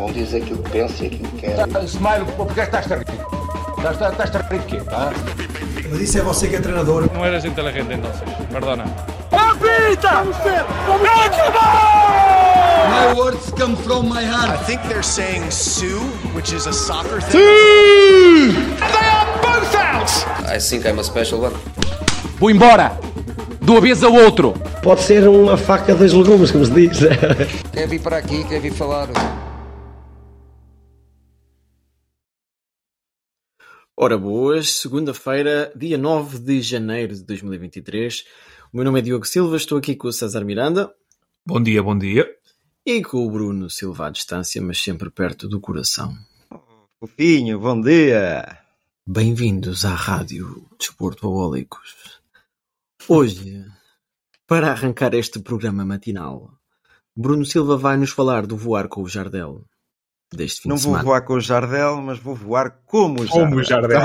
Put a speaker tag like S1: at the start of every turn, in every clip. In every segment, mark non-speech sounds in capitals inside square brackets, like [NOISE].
S1: Cada um diz aquilo que pensa e aquilo que quer.
S2: Smile, porque estás a rir? Estás, rir de quê? Ah?
S3: Mas isso é você que é treinador.
S4: No eres inteligente entonces, perdona.
S3: My words come from my heart.
S5: I think they're saying Sue, which is a soccer thing.
S6: I think I'm a special one.
S2: Vou embora! Do avesso ao outro!
S7: Pode ser uma faca dos legumes, como se diz.
S1: Quer vir para aqui, quer vir falar.
S8: Ora boas, segunda-feira, dia 9 de janeiro de 2023. O meu nome é Diogo Silva, estou aqui com o César Miranda
S4: Bom dia, bom dia.
S8: e com o Bruno Silva à distância, mas sempre perto do coração.
S9: Fofinho, bom dia!
S8: Bem-vindos à Rádio Desporto Abólicos. Hoje, para arrancar este programa matinal, Bruno Silva vai nos falar do voar com o Jardel deste fim
S9: Não
S8: de
S9: vou
S8: semana.
S9: voar com o Jardel, mas vou voar como o Jardel.
S4: Como o Jardel.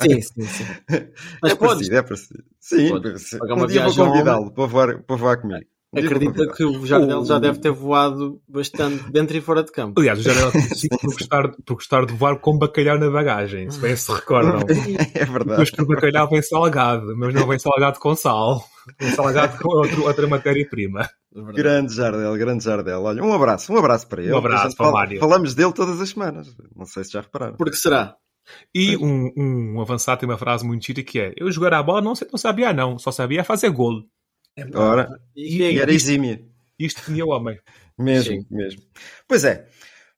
S8: Sim, sim, sim. [LAUGHS] Mas
S9: é
S8: podes.
S9: parecido, é parecido. Sim,
S8: Podes.
S9: um dia vou convidá-lo para voar, para voar comigo. Um vou
S8: Acredita que o Jardel já
S9: O-
S8: deve ter voado bastante dentro e fora de campo.
S4: Aliás, o Jardel é conhecido por gostar, por gostar de voar com bacalhau na bagagem, se bem se recordam. [LAUGHS]
S9: É verdade.
S4: Depois que o bacalhau vem salgado, mas não vem salgado com sal. Vem salgado com outro, outra matéria-prima.
S9: Grande Jardel, grande Jardel. Olha, um abraço, um abraço para ele.
S4: Um abraço para o
S9: fala-
S4: Mário.
S9: Falamos dele todas as semanas. Não sei se já repararam.
S8: Porque será?
S4: E um, um avançado tem uma frase muito gira que é: Eu jogar a bola não, sei- não sabia, não, só sabia fazer golo.
S9: Ora,
S8: E,
S9: e era exímio.
S4: Isto tinha o homem.
S9: Mesmo,
S8: Sim.
S9: mesmo. Pois é,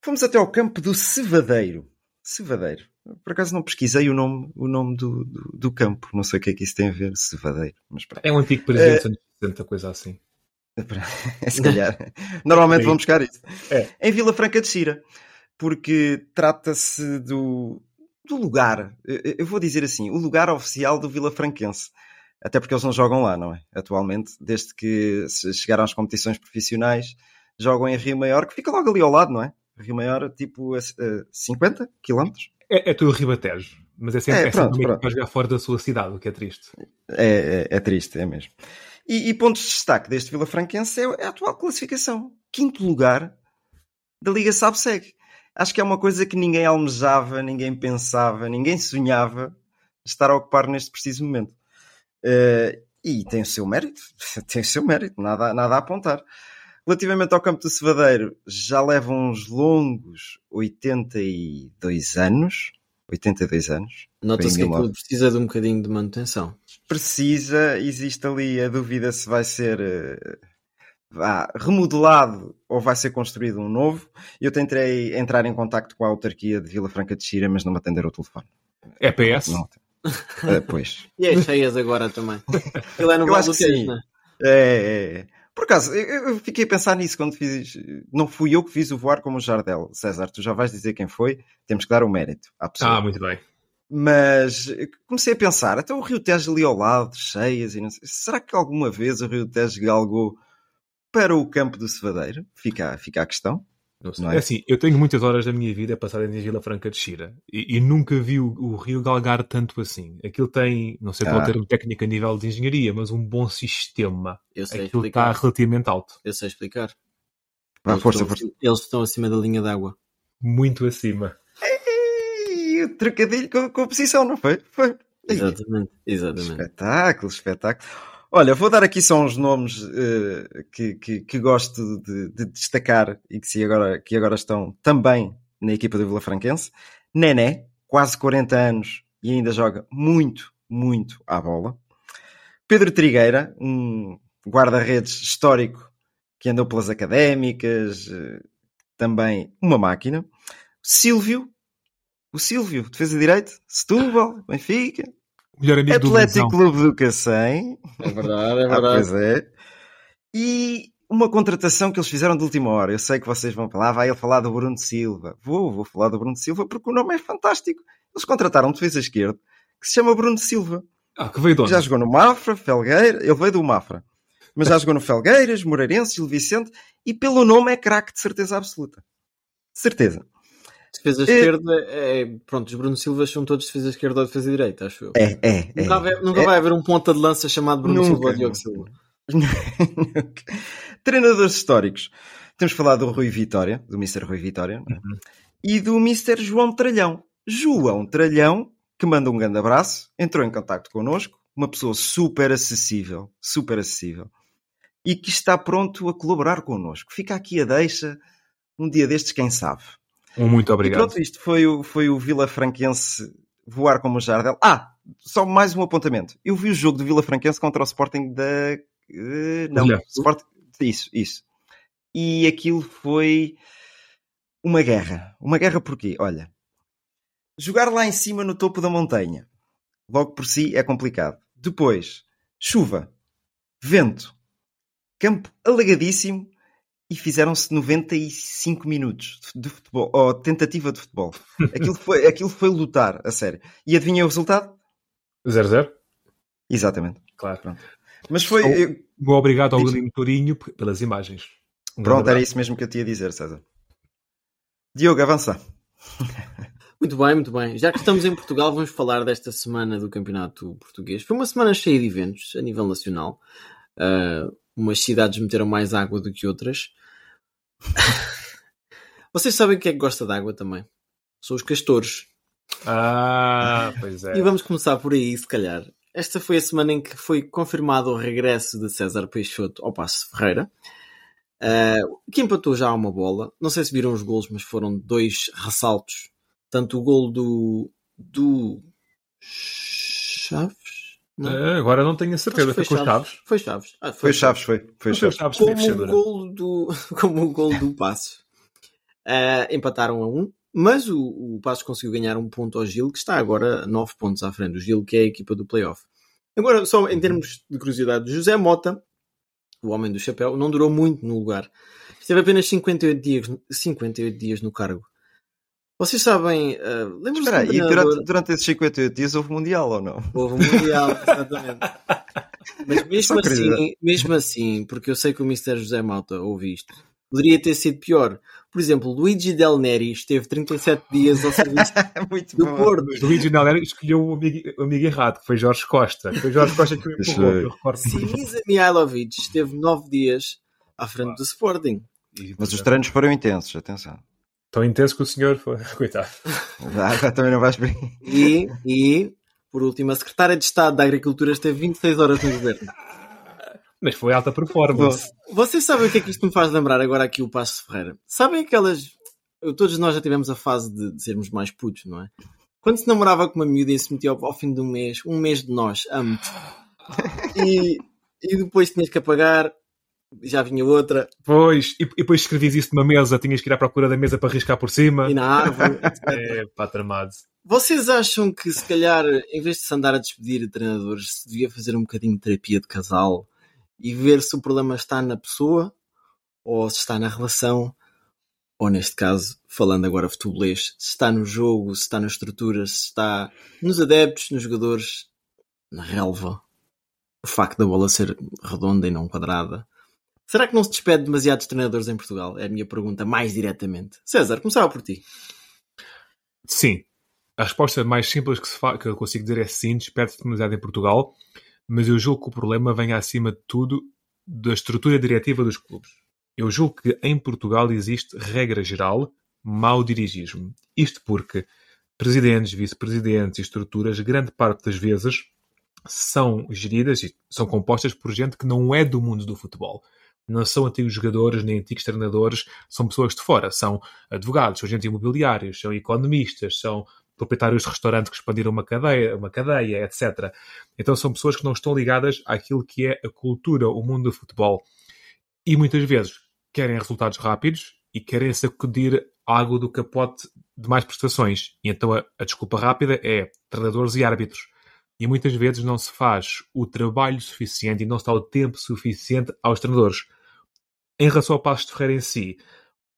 S9: fomos até ao campo do Cevadeiro. Cevadeiro. Por acaso não pesquisei o nome, o nome do, do, do campo. Não sei o que é que isso tem a ver, Cevadeiro. Mas.
S4: É um antigo presidente anos 60, coisa assim. [LAUGHS]
S9: Se calhar. Normalmente
S4: Sim.
S9: vão buscar isso.
S4: É.
S9: Em Vila Franca de Xira. Porque trata-se do, do lugar. Eu vou dizer assim, o lugar oficial do Vila Franquense. Até porque eles não jogam lá, não é? Atualmente, desde que chegaram às competições profissionais, jogam em Rio Maior, que fica logo ali ao lado, não é? Rio Maior, tipo, a, a 50 quilómetros.
S4: É, é tudo Ribatejo, mas é sempre,
S9: É,
S4: é, sempre
S9: pronto, pronto.
S4: jogar fora da sua cidade, o que é triste.
S9: É, é, é triste, é mesmo. E, e pontos de destaque deste Vila Franquense é, é a atual classificação. Quinto lugar da Liga Sabseg. Acho que é uma coisa que ninguém almejava, ninguém pensava, ninguém sonhava estar a ocupar neste preciso momento. Eh, e tem o seu mérito, [LAUGHS] tem o seu mérito, nada, nada a apontar. Relativamente ao campo do Cevadeiro, já leva uns longos 82 anos. 82 anos.
S8: Nota-se que aquilo precisa de um bocadinho de manutenção.
S9: Precisa, existe ali a dúvida se vai ser eh, vá, remodelado ou vai ser construído um novo. Eu tentei entrar em contacto com a autarquia de Vila Franca de Xira, mas não me atenderam o telefone.
S4: É PS?
S9: Não. Eh, pois. [LAUGHS]
S8: E as cheias agora também. Aquilo é no
S9: Eu acho
S8: do
S9: que sim.
S8: não é?
S9: É, é, é. Por acaso, eu eu fiquei a pensar nisso quando fiz. Não fui eu que fiz o voar como o Jardel. César, tu já vais dizer quem foi. Temos que dar o mérito à pessoa.
S4: Ah, muito bem.
S9: Mas eh, comecei a pensar, até o Rio Tejo ali ao lado, cheias, e não sei, será que alguma vez o Rio Tejo galgou para o campo do Cevadeiro? Fica, fica a questão.
S8: Não
S4: É
S9: é?
S4: assim, eu tenho muitas horas da minha vida passadas em Vila Franca de Xira e, e nunca vi o, o rio galgar tanto assim. Aquilo tem, não sei qual é
S9: Ah.
S4: termo técnico a nível de engenharia, mas um bom sistema.
S8: Eu sei
S4: Aquilo está
S8: explicar.
S4: relativamente alto.
S8: Eu sei explicar.
S9: Vá,
S8: Eles
S9: força,
S8: estão
S9: força.
S8: acima- Eles estão acima da linha d'água.
S4: Muito acima.
S9: Trocadilho com, com a posição, não foi? Foi.
S8: Exatamente. Exatamente.
S9: Espetáculo, espetáculo. Olha, vou dar aqui só uns nomes eh, que, que, que gosto de, de destacar e que, se agora, que agora estão também na equipa do Vila Franquense. Nené, quase 40 anos e ainda joga muito, muito à bola. Pedro Trigueira, um guarda-redes histórico que andou pelas académicas, eh, também uma máquina. Silvio, o Silvio, defesa de direito, Setúbal, Benfica,
S4: O melhor amigo do
S9: Atlético
S4: Luizão.
S9: Clube do Cacém.
S8: É verdade, é [LAUGHS]
S9: Ah,
S8: verdade.
S9: pois é. E uma contratação que eles fizeram de última hora. Eu sei que vocês vão falar, vai ele falar do Bruno Silva. Vou, vou falar do Bruno Silva porque o nome é fantástico. Eles contrataram um defesa esquerdo que se chama Bruno Silva.
S4: Ah, que veio de onde?
S9: Já jogou no Mafra, Felgueira, ele veio do Mafra. Mas já [LAUGHS] jogou no Felgueiras, Moreirense, Gil Vicente e pelo nome é craque de certeza absoluta. De certeza.
S8: Defesa
S9: É-
S8: esquerda, é, pronto, os Bruno Silva são todos defesa esquerda ou defesa direita, acho eu.
S9: É, é, é.
S8: Nunca, vai, nunca
S9: É.
S8: vai haver um ponta de lança chamado Bruno
S9: Nunca,
S8: Silva ou Diogo. Silva. [LAUGHS]
S9: Treinadores históricos. Temos falado do Rui Vitória, do Mr. Rui Vitória, é? uhum. e do Mr. João Tralhão. João Tralhão, que manda um grande abraço, entrou em contato connosco, uma pessoa super acessível, super acessível, e que está pronto a colaborar connosco. Fica aqui a deixa, um dia destes, quem sabe.
S4: Muito obrigado.
S9: E pronto, isto foi o, foi o Vila Franquense voar como o Jardel. Ah, só mais um apontamento. Eu vi o jogo do Vila Franquense contra o Sporting da. Uh, não, Sporting. Isso, isso. E aquilo foi uma guerra. Uma guerra porquê? Olha, jogar lá em cima no topo da montanha, logo por si é complicado. Depois, chuva, vento, campo alagadíssimo e fizeram-se 95 minutos de futebol, ou tentativa de futebol. [LAUGHS] Aquilo foi, aquilo foi lutar, a sério. E adivinha o resultado?
S4: 0-0?
S9: Exatamente.
S4: Claro. Pronto.
S9: Mas foi.
S4: Eu... Obrigado ao William Tourinho pelas imagens.
S9: Um Pronto, era isso mesmo que eu tinha a dizer, César. Diogo, avança. [LAUGHS]
S8: Muito bem, muito bem. Já que estamos em Portugal, vamos falar desta semana do Campeonato Português. Foi uma semana cheia de eventos a nível nacional. Uh, umas cidades meteram mais água do que outras. [LAUGHS] Vocês sabem que é que gosta de água também? São os castores.
S4: Ah, pois é.
S8: E vamos começar por aí, se calhar. Esta foi a semana em que foi confirmado o regresso de César Peixoto ao Passo Ferreira, uh, que empatou já uma bola. Não sei se viram os gols, mas foram dois ressaltos. Tanto o gol do, do Chaves.
S4: Não. Uh, agora não tenho a certeza. Foi, foi, Chaves.
S8: Chaves. Foi Chaves. Ah,
S9: foi, foi Chaves, foi. Foi Chaves.
S8: Chaves. Como, o gol do, [LAUGHS] como o gol do Passo. Uh, empataram a um. Mas o, o Passos conseguiu ganhar um ponto ao Gil, que está agora 9 pontos à frente. O Gil, que é a equipa do playoff. Agora, só em termos de curiosidade, José Mota, o homem do chapéu, não durou muito no lugar. Esteve apenas 58 dias, 58 dias no cargo. Vocês sabem. Uh,
S9: Espera, e durante, durante esses 58 dias houve Mundial ou não?
S8: Houve Mundial, [LAUGHS] exatamente. Mas mesmo assim, mesmo assim, porque eu sei que o Mr. José Mota ouve isto, poderia ter sido pior. Por exemplo, Luigi Del Neri esteve 37 dias ao serviço [LAUGHS] do bom. Porto.
S4: Luigi Del Neri escolheu o amigo, o amigo, errado, que foi Jorge Costa. Foi Jorge Costa que o empurrou.
S8: Sinisa Mihailovic esteve 9 dias à frente ah. do Sporting.
S9: Mas os treinos foram intensos, atenção.
S4: Tão intenso que o senhor foi. [LAUGHS] Coitado.
S9: Ah, também não vais bem.
S8: E, e, por último, a secretária de Estado da Agricultura esteve 26 horas no governo.
S4: Mas foi alta performance.
S8: Vocês sabem o que é que isto me faz lembrar agora aqui o Passo Ferreira? Sabem aquelas. Todos nós já tivemos a fase de, de sermos mais putos, não é? Quando se namorava com uma miúda e se metia ao, ao fim de um mês, um mês de nós, amo-te. E, e depois tinhas que apagar, já vinha outra.
S4: Pois, e, e depois escrevias isso numa mesa, tinhas que ir à procura da mesa para riscar por cima.
S8: E na árvore. [LAUGHS]
S4: é, pá, tramado.
S8: Vocês acham que se calhar, em vez de se andar a despedir de treinadores, se devia fazer um bocadinho de terapia de casal e ver se o problema está na pessoa ou se está na relação, ou neste caso, falando agora futebolês, se está no jogo, se está na estrutura, se está nos adeptos, nos jogadores, na relva. O facto da bola ser redonda e não quadrada. Será que não se despede demasiados treinadores em Portugal? É a minha pergunta mais diretamente. César, começava por ti.
S4: Sim. A resposta mais simples que, que eu consigo dizer é sim, despede-se demasiado em Portugal mas eu julgo que o problema vem acima de tudo da estrutura diretiva dos clubes. Eu julgo que em Portugal existe, regra geral, mau dirigismo. Isto porque presidentes, vice-presidentes e estruturas, grande parte das vezes, são geridas e são compostas por gente que não é do mundo do futebol. Não são antigos jogadores nem antigos treinadores, são pessoas de fora. São advogados, são agentes imobiliários, são economistas, são proprietários de restaurantes que expandiram uma cadeia, uma cadeia, etc. Então são pessoas que não estão ligadas àquilo que é a cultura, o mundo do futebol. E muitas vezes querem resultados rápidos e querem sacudir algo do capote de mais prestações. E então a, a desculpa rápida é treinadores e árbitros. E muitas vezes não se faz o trabalho suficiente e não se dá o tempo suficiente aos treinadores. Em relação ao Passos de Ferreira em si,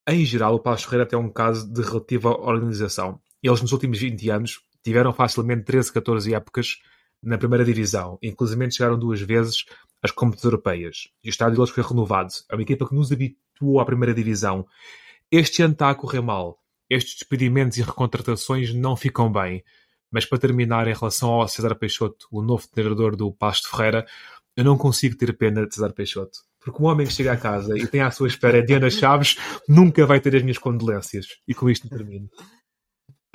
S4: em geral, o Passos de Ferreira tem um caso de relativa organização eles nos últimos 20 anos tiveram facilmente 13, 14 épocas na primeira divisão. Inclusive chegaram duas vezes às competições europeias. E o estádio deles foi renovado. É uma equipa que nos habituou à primeira divisão. Este ano está a correr mal. Estes despedimentos e recontratações não ficam bem. Mas para terminar, em relação ao César Peixoto, o novo treinador do Pasto Ferreira, eu não consigo ter pena de César Peixoto Porque um homem que chega a casa e tem à sua espera Diana Chaves nunca vai ter as minhas condolências. E com isto termino.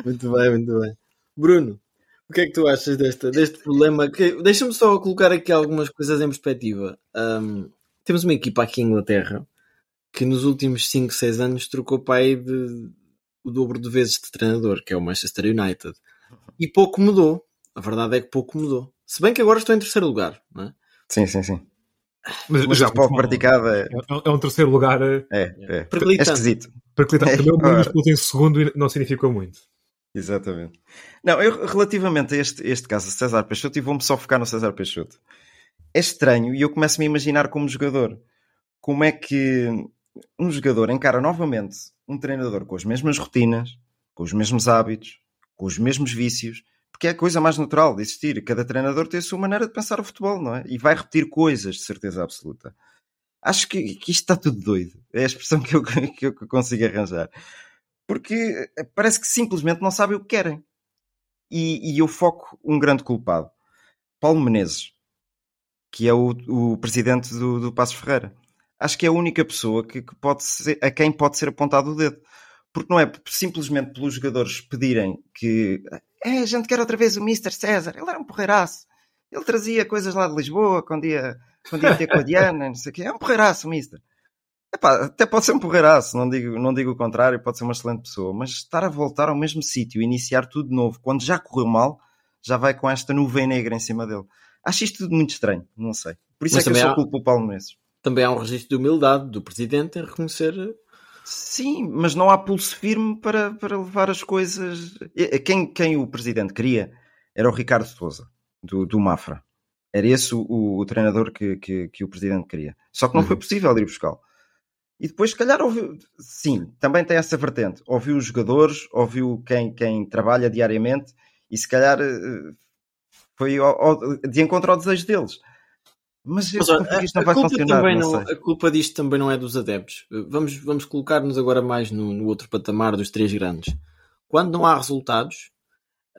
S8: Muito bem, muito bem. Bruno, o que é que tu achas deste, problema? Deixa-me só colocar aqui algumas coisas em perspectiva. Um, temos uma equipa aqui em Inglaterra que nos últimos 5, 6 anos trocou pai de o dobro de vezes de treinador, que é o Manchester United. E pouco mudou. A verdade é que pouco mudou. Se bem que agora estou em terceiro lugar, não é?
S9: Sim, sim, sim.
S4: Mas,
S9: Mas
S4: já,
S9: o futebol praticado é,
S4: é, é um terceiro lugar. É,
S9: é, é, é esquisito.
S4: perclitante.
S9: É,
S4: Também o expulso [LAUGHS] em segundo e não significou muito.
S9: Exatamente. Não, eu relativamente a este, este caso, César Peixoto, e vou-me só focar no César Peixoto. É estranho e eu começo-me a imaginar como jogador. Como é que um jogador encara novamente um treinador com as mesmas rotinas, com os mesmos hábitos, com os mesmos vícios, porque é a coisa mais natural de existir. Cada treinador tem a sua maneira de pensar o futebol, não é? E vai repetir coisas de certeza absoluta. Acho que, que isto está tudo doido. É a expressão que eu, [LAUGHS] que eu consigo arranjar. Porque parece que simplesmente não sabem o que querem. E, e eu foco um grande culpado. Paulo Menezes, que é o, o presidente do, do Passos Ferreira. Acho que é a única pessoa que, que pode ser, a quem pode ser apontado o dedo. Porque não é simplesmente pelos jogadores pedirem que é, a gente quer outra vez o Mr. César. Ele era um porreiraço. Ele trazia coisas lá de Lisboa quando ia, quando ia ter com a Diana, não sei o quê. É um porreiraço, o Mr. Epá, até pode ser um porreiraço, não digo, não digo o contrário, pode ser uma excelente pessoa, mas estar a voltar ao mesmo sítio, iniciar tudo de novo, quando já correu mal, já vai com esta nuvem negra em cima dele. Acho isto tudo muito estranho, não sei. Por isso
S8: Mas
S9: é que eu sou
S8: há-
S9: culpa o Paulo Menezes.
S8: Também há um registro de humildade do presidente em reconhecer.
S9: Sim, mas não há pulso firme para, para levar as coisas. Quem, quem o presidente queria era o Ricardo Souza, do, do Mafra. Era esse o, o- o treinador que, que, que o presidente queria. Só que não foi possível ir buscá-lo. E depois, se calhar, ouviu. Sim, também tem essa vertente. Ouviu os jogadores, ouviu quem, quem trabalha diariamente e, se calhar, eh, foi ao- ao- de encontro ao desejo deles. Mas
S8: Mas, olha, a, culpa também
S9: não
S8: não, a culpa disto também não é dos adeptos. Vamos, vamos colocar-nos agora mais no, no outro patamar dos três grandes. Quando não há resultados,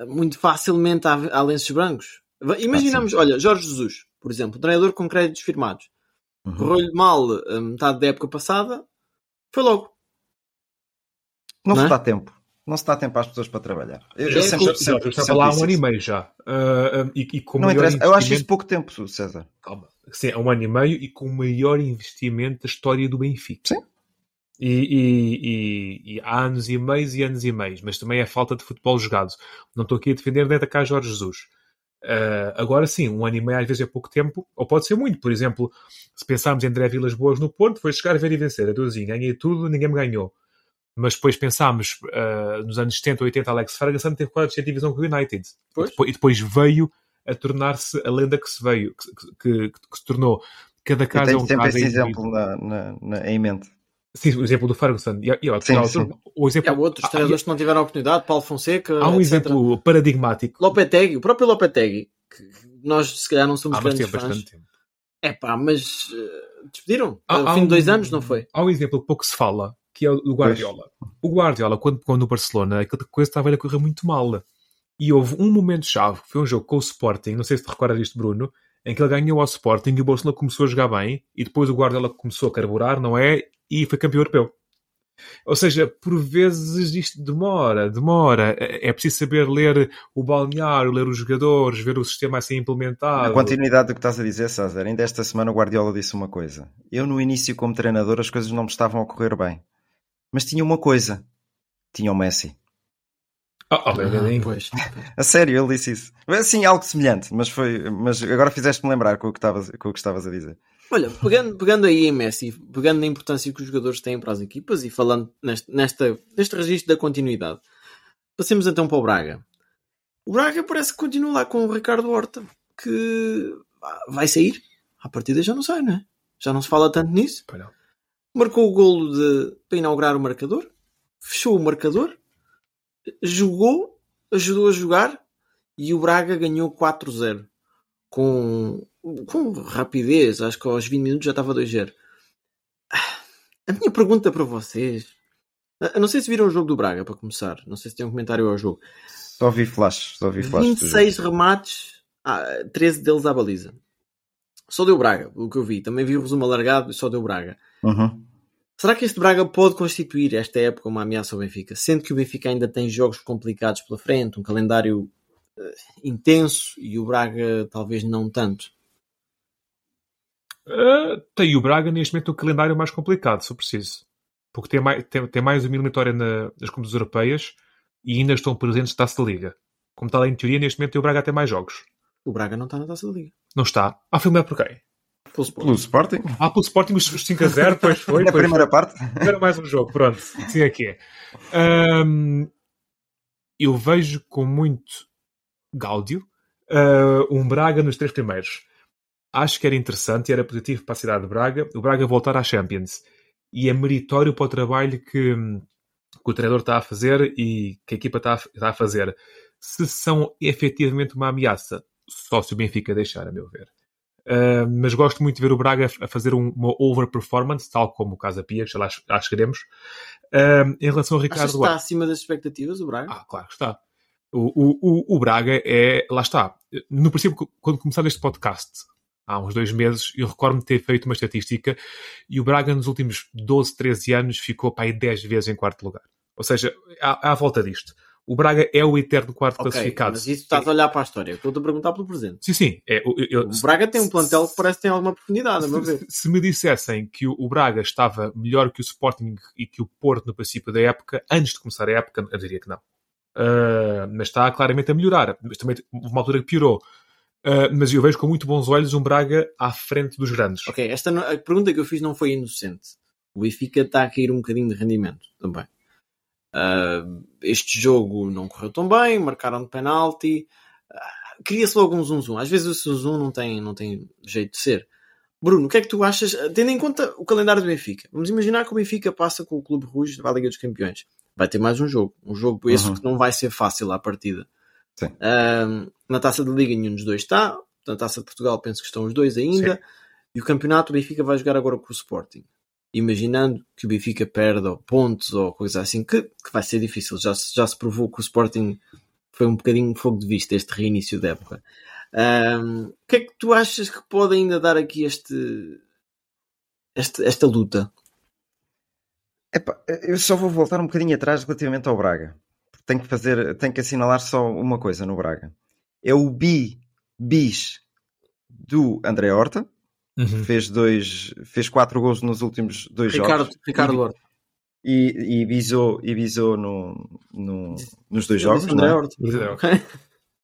S8: muito facilmente há, há lenços brancos. Imaginamos, olha, Jorge Jesus, por exemplo, treinador com créditos firmados.
S9: Uhum.
S8: Correu-lhe mal a metade da época passada, foi logo.
S9: Não,
S8: Não
S9: se
S8: é?
S9: dá tempo. Não se dá tempo às pessoas para trabalhar. Eu, eu
S8: É
S9: sempre, sempre,
S4: Já
S9: sempre
S4: lá há um ano e meio já. Ah, ah, e, e com
S9: Não interessa. Eu acho
S4: investimento-
S9: isso pouco tempo, César.
S4: Calma. Sim, há um ano e meio e com o maior investimento da história do Benfica.
S9: Sim.
S4: E, e- e- e há anos e meios e anos e meios, mas também é falta de futebol jogado. Não estou aqui a defender nem a atacar Jorge Jesus. Ah, agora sim, um ano e meio às vezes é pouco tempo, ou pode ser muito. Por exemplo, se pensarmos em André Vilas Boas no Porto, foi chegar a ver e vencer. Adeusinho, ganhei tudo, ninguém me ganhou. Mas depois pensámos ah, nos anos 70, 80, Alex Ferguson teve quase a divisão com o United. E
S8: Pois.
S4: depois, e depois veio a tornar-se a lenda que se veio, que, que- que- que se tornou. Cada
S9: Eu
S4: caso é
S9: tenho
S4: um
S9: sempre
S4: caso
S9: esse exemplo na, na- na- em mente.
S4: Sim, o exemplo do Ferguson. E, e,
S9: Sim,
S4: tal-
S9: sim.
S4: O exemplo,
S8: Há outros
S4: há-
S8: treinadores que não tiveram a oportunidade, Paulo Fonseca.
S4: há um
S8: etc.
S4: exemplo paradigmático.
S8: Lopetegui, o próprio Lopetegui, que nós se calhar não somos
S4: Há mas
S8: grandes
S4: tem
S8: fãs.
S4: bastante tempo.
S8: É pá, mas eh, despediram.
S4: Há-
S8: Ao
S4: há
S8: fim de dois
S4: um-
S8: anos, não foi?
S4: Há um exemplo que pouco se fala, que é o Guardiola. O Guardiola, quando quando no Barcelona, aquela coisa estava a correr muito mal. E houve um momento-chave, que foi um jogo com o Sporting, não sei se te recordas disto, Bruno, em que ele ganhou ao Sporting e o Barcelona começou a jogar bem, e depois o Guardiola começou a carburar, não é? E foi campeão europeu. Ou seja, por vezes isto demora, demora. É é preciso saber ler o balneário, ler os jogadores, ver o sistema a ser
S9: Na
S4: implementado.
S9: continuidade do que estás a dizer, César, ainda esta semana o Guardiola disse uma coisa. Eu, no início, como treinador, as coisas não me estavam a correr bem. Mas tinha uma coisa. Tinha o Messi.
S4: Ah, ah, bem, bem, bem.
S8: pois. [LAUGHS]
S9: A sério, ele disse isso. Assim, algo semelhante, mas foi. Mas agora fizeste-me lembrar com o que estavas, com o que estavas a dizer.
S8: Olha, pegando, pegando aí em Messi, pegando na importância que os jogadores têm para as equipas e falando neste, nesta, neste registro da continuidade, passemos então para o Braga. O Braga parece que continua lá com o Ricardo Horta, que ah, vai sair. À partida já não sai, não é? Já não se fala tanto nisso.
S4: Não.
S8: Marcou o golo de, para inaugurar o marcador, fechou o marcador, jogou, ajudou a jogar e o Braga ganhou 4-0 com, com rapidez. Acho que aos 20 minutos já estava 2-0. A minha pergunta para vocês. Eu não sei se viram o jogo do Braga para começar. Não sei se tem um comentário ao jogo.
S9: Só vi flashes, só vi jogo.
S8: 26 remates, ah, 13 deles à baliza. Só deu Braga, o que eu vi. Também vi o resumo alargado e só deu Braga.
S9: Uhum.
S8: Será que este Braga pode constituir esta época uma ameaça ao Benfica? Sendo que o Benfica ainda tem jogos complicados pela frente, um calendário uh, intenso e o Braga talvez não tanto.
S4: Uh, tem o Braga neste momento o calendário mais complicado, se eu preciso. Porque tem mais, tem, tem mais uma eliminatória na, nas competições europeias e ainda estão presentes na Taça da Liga. Como está lá em teoria, neste momento o Braga tem mais jogos.
S8: O Braga não está na Taça da Liga.
S4: Não está. Ah, foi melhor por quem?
S9: Pelo Sporting. Pelo Sporting?
S4: Ah, pelo Sporting os 5 a 0, pois foi.
S9: Na
S4: pois
S9: primeira
S4: foi.
S9: parte?
S4: Era mais um jogo, pronto. É que é. Um, eu vejo com muito gáudio uh, um Braga nos três primeiros. Acho que era interessante e era positivo para a cidade de Braga o Braga voltar à Champions. E é meritório para o trabalho que, que o treinador está a fazer e que a equipa está a, está a fazer. Se são efetivamente uma ameaça, só se o Benfica deixar, a meu ver. Uh, mas gosto muito de ver o Braga a fazer um, uma overperformance, tal como o Casa Pia, que já lá, lá chegaremos. Uh, em relação ao Ricardo
S8: Achas está acima das expectativas, o Braga?
S4: Ah, claro que está. O, o, o, o Braga é. Lá está. No princípio, quando começar este podcast, há uns dois meses, eu recordo-me ter feito uma estatística e o Braga nos últimos 12, 13 anos ficou para aí 10 vezes em quarto lugar. Ou seja, à, à volta disto. O Braga é o eterno quarto
S8: okay,
S4: classificado.
S8: Mas isso estás a olhar para a história. Estou-te a perguntar pelo presente.
S4: Sim, sim. É, eu, eu,
S8: o Braga tem um plantel que parece que tem alguma profundidade, a meu ver.
S4: Se, me dissessem que o, o, Braga estava melhor que o Sporting e que o Porto no princípio da época, antes de começar a época, eu diria que não. Uh, mas está claramente a melhorar. Mas também houve uma altura que piorou. Uh, mas eu vejo com muito bons olhos um Braga à frente dos grandes.
S8: Ok, esta a pergunta que eu fiz não foi inocente. O Benfica está a cair um bocadinho de rendimento também. Uh, este jogo não correu tão bem, marcaram de penalti. Uh, Cria-se logo um zoom, zoom. Às vezes o zoom, não tem, não tem jeito de ser. Bruno, o que é que tu achas, tendo em conta o calendário do Benfica? Vamos imaginar que o Benfica passa com o Clube Rouge para a Liga dos Campeões. Vai ter mais um jogo. Um jogo esse uhum. que não vai ser fácil à partida. Uh, na taça da Liga nenhum dos dois está. Na taça de Portugal penso que estão os dois ainda. Sim. E o campeonato o Benfica vai jogar agora com o Sporting imaginando que o Benfica perde ou pontos ou coisa assim, que, que vai ser difícil. Já, já se provou que o Sporting foi um bocadinho fogo de vista este reinício da época. Um, o que é que tu achas que pode ainda dar aqui este, este esta luta?
S9: Epá, eu só vou voltar um bocadinho atrás relativamente ao Braga. Tenho que fazer, tenho que assinalar só uma coisa no Braga. É o bi bis do André Horta, Uhum. Fez dois, fez quatro gols nos últimos dois
S8: Ricardo,
S9: jogos.
S8: Ricardo Horta.
S9: E, e bisou, e bisou no, no, nos dois jogos.
S8: André
S9: não?
S8: Horta. [LAUGHS]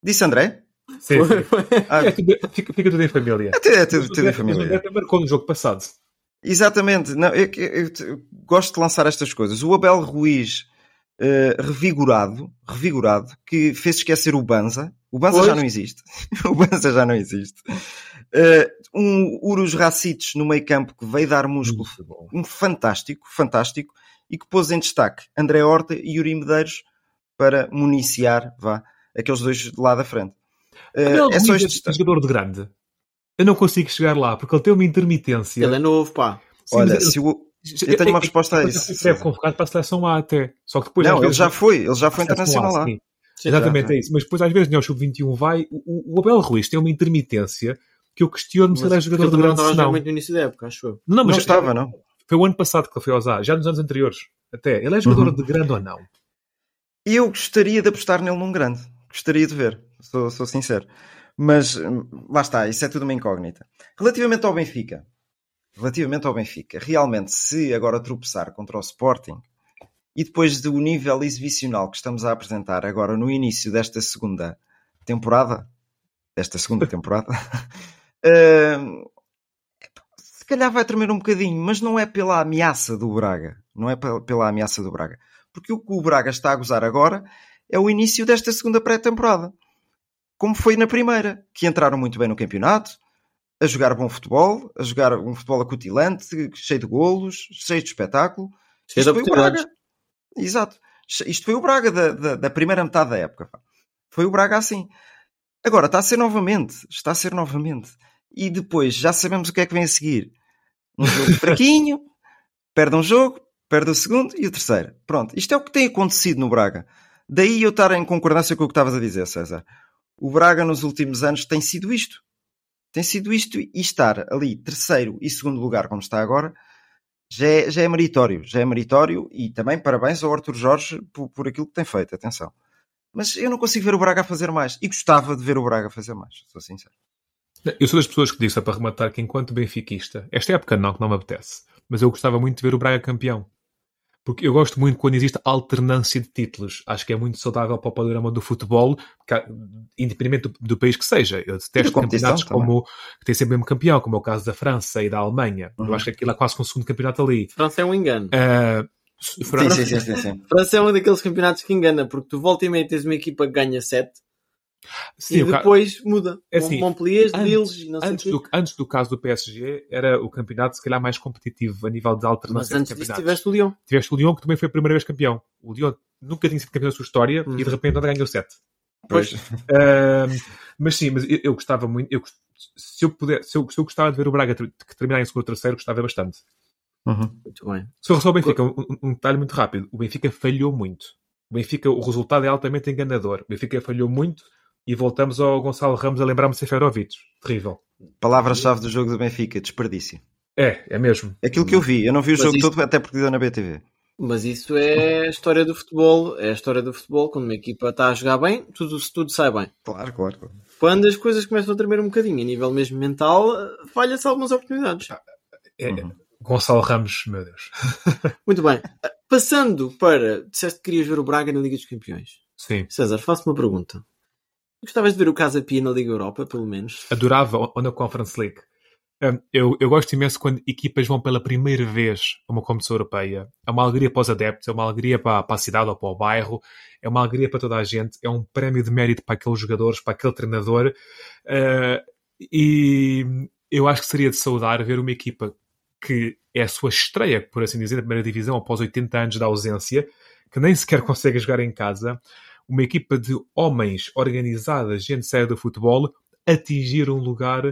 S9: Disse André?
S4: Sim, sim. Ah, é tudo, fica, fica, tudo em família.
S9: É, é tudo, tudo em família.
S4: André marcou no jogo passado.
S9: Exatamente. Não, eu, eu, eu, gosto de lançar estas coisas. O Abel Ruiz, uh, revigorado, revigorado, que fez esquecer o Banza. O Banza pois? já não existe. [LAUGHS] o Banza já não existe. Uh, um Urus Racites no meio campo que veio dar músculo, um fantástico, fantástico, e que pôs em destaque André Horta e Yuri Medeiros para municiar, vá, aqueles dois lá da frente.
S4: Uh, é só este jogador de grande. Eu não consigo chegar lá, porque ele tem uma intermitência.
S8: Ele é novo, pá.
S9: Sim, Olha, se o, eu tenho uma resposta a isso.
S4: Ele deve convocado para a seleção A até. Só que depois,
S9: não, ele já foi, ele já foi internacional lá.
S4: Sim. Exatamente, é isso. Mas depois, às vezes, no Sub-21 vai. O, o Abel Ruiz tem uma intermitência que eu questiono se ele é jogador de grande
S8: não.
S4: Não
S8: muito no início da época, acho eu.
S4: Não, mas
S9: não estava, não.
S4: Foi o ano passado que ele foi ao ZA, já nos anos anteriores. Até. Ele é jogador uhum. de grande ou não?
S9: Eu gostaria de apostar nele num grande. Gostaria de ver, sou, sou sincero. Mas lá está, isso é tudo uma incógnita. Relativamente ao Benfica, relativamente ao Benfica, realmente, se agora tropeçar contra o Sporting e depois do nível exibicional que estamos a apresentar agora no início desta segunda temporada, desta segunda temporada, [LAUGHS] uh, se calhar vai tremer um bocadinho, mas não é pela ameaça do Braga, não é pela ameaça do Braga, porque o que o Braga está a gozar agora é o início desta segunda pré-temporada, como foi na primeira, que entraram muito bem no campeonato, a jogar bom futebol, a jogar um futebol acutilante, cheio de golos, cheio de espetáculo.
S8: Cheio Isto de foi o Braga.
S9: Exato. Isto foi o Braga da, da, da, primeira metade da época. Foi o Braga assim. Agora está a ser novamente. Está a ser novamente. E depois já sabemos o que é que vem a seguir. Um jogo [LAUGHS] fraquinho, perde um jogo, perde o segundo e o terceiro. Pronto. Isto é o que tem acontecido no Braga. Daí eu estar em concordância com o que estavas a dizer, César. O Braga nos últimos anos tem sido isto Tem sido isto e estar ali terceiro e segundo lugar, como está agora, já é, já é meritório. Já é meritório e também parabéns ao Arthur Jorge por, por aquilo que tem feito. Atenção. Mas eu não consigo ver o Braga a fazer mais. E gostava de ver o Braga a fazer mais, sou sincero.
S4: Eu sou das pessoas que disse, para rematar, que enquanto benfiquista, esta época não, que não me apetece, mas eu gostava muito de ver o Braga campeão. Porque eu gosto muito quando existe alternância de títulos. Acho que é muito saudável para o panorama do futebol, independente do, do país que seja. Eu detesto campeonatos como que tem sempre o mesmo campeão, como é o caso da França e da Alemanha. Uhum. Eu acho que aquilo é quase um segundo campeonato ali.
S8: França é um engano.
S4: Uh,
S8: França, sim, sim, sim, França é um daqueles campeonatos que engana, porque tu volta e meia tens uma equipa que ganha 7 Sim, e depois ca... muda. É assim, Montpellier, Lille e não sei
S4: antes do, antes do caso do PSG, era o campeonato se calhar mais competitivo a nível de alternância
S8: Mas antes disso tiveste o Lyon.
S4: Tiveste o Lyon, que também foi a primeira vez campeão. O Lyon nunca tinha sido campeão da sua história uhum. e de repente ganhou 7.
S9: Pois.
S4: Uh, mas sim, mas eu, eu gostava muito. Eu, se, eu puder, se, eu, se eu gostava de ver o Braga que terminar em segundo ou terceiro, gostava bastante.
S9: Uhum.
S8: Muito bem.
S4: Só, só o Benfica, um, um detalhe muito rápido. O Benfica falhou muito. O Benfica, o resultado é altamente enganador. O Benfica falhou muito e voltamos ao Gonçalo Ramos a lembrar-me de Seferovic. Terrível.
S9: Palavra-chave do jogo do Benfica, desperdício.
S4: É, é mesmo.
S9: Aquilo que eu vi, eu não vi o Mas jogo isso... todo até porque deu na BTV.
S8: Mas isso é a história do futebol. É a história do futebol. Quando uma equipa está a jogar bem, tudo, tudo sai bem.
S9: Claro, claro. claro.
S8: Quando as coisas começam a tremer um bocadinho, a nível mesmo mental, falha-se algumas oportunidades.
S4: É, uhum. Gonçalo Ramos, meu Deus. [LAUGHS]
S8: Muito bem. Passando para. Disseste que querias ver o Braga na Liga dos Campeões.
S4: Sim.
S8: César, faço uma pergunta. Gostavas de ver o Casa Pia na Liga Europa, pelo menos?
S4: Adorava, ou na Conference League. Hum, eu, eu gosto imenso quando equipas vão pela primeira vez a uma competição europeia. É uma alegria para os adeptos, é uma alegria para, para a cidade ou para o bairro, é uma alegria para toda a gente, é um prémio de mérito para aqueles jogadores, para aquele treinador. Uh, e eu acho que seria de saudar ver uma equipa que é a sua estreia, por assim dizer, na primeira divisão após 80 anos da ausência, que nem sequer [LAUGHS] consegue jogar em casa, uma equipa de homens organizada, gente séria do futebol, atingir um lugar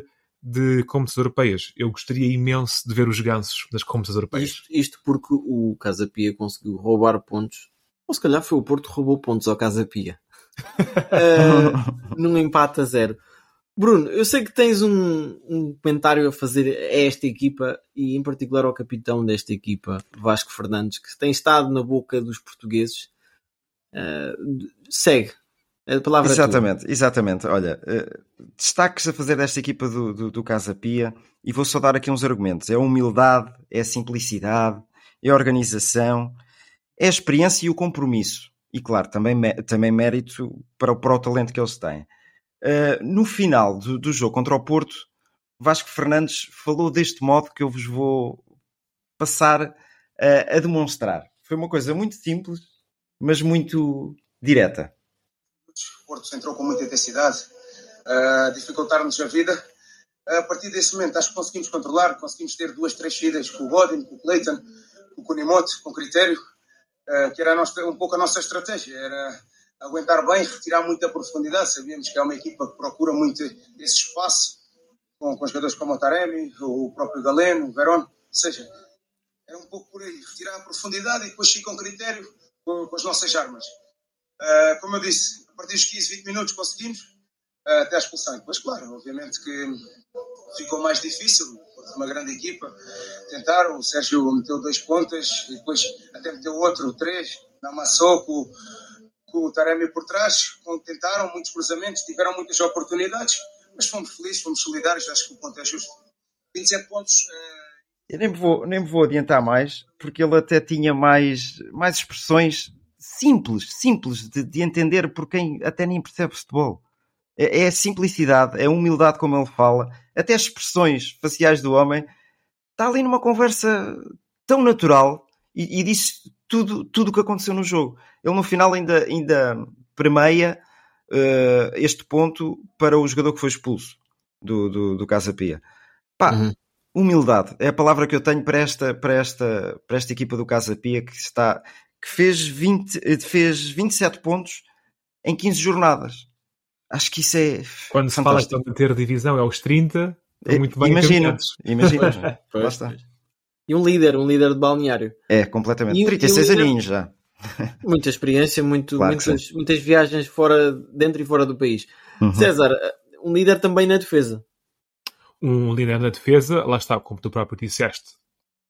S4: de competições europeias. Eu gostaria imenso de ver os gansos das competições europeias.
S8: Isto, isto porque o Casa Pia conseguiu roubar pontos, ou se calhar foi o Porto que roubou pontos ao Casa Pia, uh, [LAUGHS] num empate a zero. Bruno, eu sei que tens um, um, comentário a fazer a esta equipa e em particular ao capitão desta equipa, Vasco Fernandes, que tem estado na boca dos portugueses. Uh, segue. A palavra
S9: exatamente, exatamente. Olha, uh, destaques a fazer desta equipa do, do, do, Casa Pia e vou só dar aqui uns argumentos. É a humildade, é a simplicidade, é a organização, é a experiência e o compromisso. E claro, também, também mérito para o, para o talento que eles têm. Uh, no final do, do, jogo contra o Porto, Vasco Fernandes falou deste modo que eu vos vou passar uh, a demonstrar. Foi uma coisa muito simples, mas muito direta.
S10: O Porto entrou com muita intensidade, uh, dificultar-nos a vida. A partir desse momento, acho que conseguimos controlar, conseguimos ter duas, três saídas com o Godin, com o Clayton, com o Kunimoto, com critério, uh, que era nossa, um pouco a nossa estratégia. Era aguentar bem, retirar muita profundidade. Sabíamos que é uma equipa que procura muito esse espaço, com, com jogadores como o Taremi, o próprio Galeno, o Verón. Ou seja, é um pouco por aí, retirar a profundidade e depois fica um critério com, com as nossas armas. Uh, como eu disse, a partir dos 15, 20 minutos conseguimos, uh, até a expulsão. Depois, claro, obviamente que ficou mais difícil, uma grande equipa. Tentaram, o Sérgio meteu dois pontas e depois até meteu outro, três, amassou com, com o Taremi por trás. Tentaram muitos cruzamentos, tiveram muitas oportunidades, mas fomos felizes, fomos solidários. Acho que o ponto é justo. 27 pontos. Uh...
S9: Eu nem vou, nem vou adiantar mais, porque ele até tinha mais, mais expressões simples, simples de, de entender por quem até nem percebe futebol. É, é, a simplicidade, é a humildade como ele fala, até as expressões faciais do homem. Está ali numa conversa tão natural e, e disse tudo tudo o que aconteceu no jogo. Ele no final ainda, ainda premeia uh, este ponto para o jogador que foi expulso do, do, do Casa Pia. Pá, uhum. Humildade é a palavra que eu tenho para esta, para esta, para esta equipa do Casa Pia que está que fez, 20, eh, fez 27 pontos em 15 jornadas. Acho que isso é.
S4: Quando se fantástico. fala de manter divisão, é aos 30, é muito bem
S9: Imagina, imagina. [LAUGHS]
S8: E um líder, um líder de balneário.
S9: É, completamente. E, 36 e aninhos já.
S8: Muita experiência, muito, claro muitas, muitas viagens fora, dentro e fora do país. Uhum. César, um líder também na defesa.
S4: Um líder na defesa, lá está, como tu próprio disseste,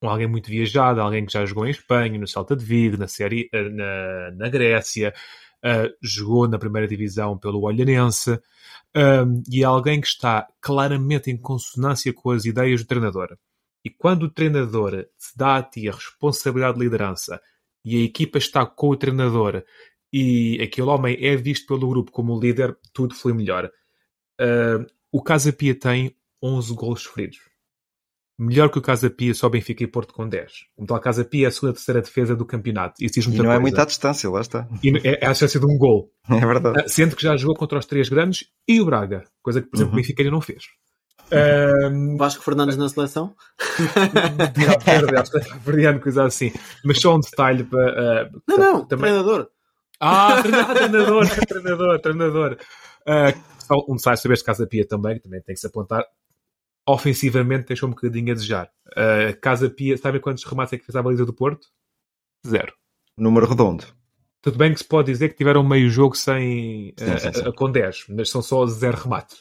S4: um alguém muito viajado, alguém que já jogou em Espanha, no Celta de Vigo, na, série, eh, na, na Grécia, uh, jogou na primeira divisão pelo Olhanense, um, e é alguém que está claramente em consonância com as ideias do treinador. E quando o treinador te dá a ti a responsabilidade de liderança e a equipa está com o treinador e aquele homem é visto pelo grupo como líder, tudo foi melhor. Uh, o Casa Pia tem 11 golos sofridos. Melhor que o Casa Pia, só Benfica e Porto com 10. Então a Casa Pia é a segunda terceira defesa do campeonato.
S9: Isso diz muita e não é coisa. é muita distância, lá está.
S4: E é, é a distância de um gol. [LAUGHS]
S9: É verdade.
S4: Uh, sendo que já jogou contra os três grandes e o Braga. Coisa que, por exemplo, uhum. o Benfica ainda não fez.
S8: Um... Vasco Fernandes na seleção?
S4: Verdeano, [LAUGHS] coisa assim. Mas só um detalhe para.
S8: Uh, não, não, também... treinador.
S4: Ah, treinador, treinador, [LAUGHS] treinador. Uh, um detalhe sobre este Casa Pia também, que também tem que se apontar. Ofensivamente deixou um bocadinho a desejar. Uh, Casa Pia, sabem quantos remates é que fez a baliza do Porto? Zero.
S9: Número redondo.
S4: Tudo bem que se pode dizer que tiveram meio jogo sem, sim, sim, sim. com 10, mas são só zero remates.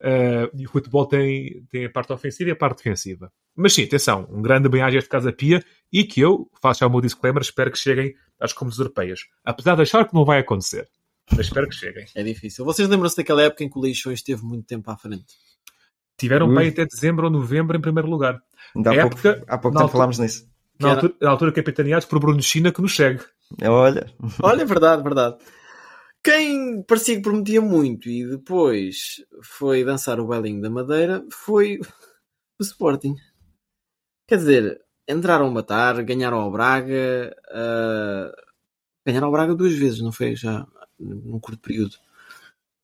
S4: Uh, e o futebol tem, tem a parte ofensiva e a parte defensiva. Mas sim, atenção, um grande bem-aja este Casa Pia e que eu, faço já o meu disclaimer, espero que cheguem às competições europeias. Apesar de achar que não vai acontecer. Mas espero que cheguem.
S8: É difícil. Vocês lembram-se daquela época em que o Leixões esteve muito tempo à frente?
S4: Tiveram bem até dezembro ou novembro em primeiro lugar.
S9: Ainda há época, pouco, há pouco tempo altura, falámos nisso.
S4: Na altura, na altura capitaneados por Bruno China que nos segue.
S9: Olha.
S8: Olha, verdade, verdade. Quem parecia que prometia muito e depois foi dançar o Belling da Madeira foi o Sporting. Quer dizer, entraram a matar, ganharam ao Braga, uh, ganharam ao Braga duas vezes, não foi? Já num curto período.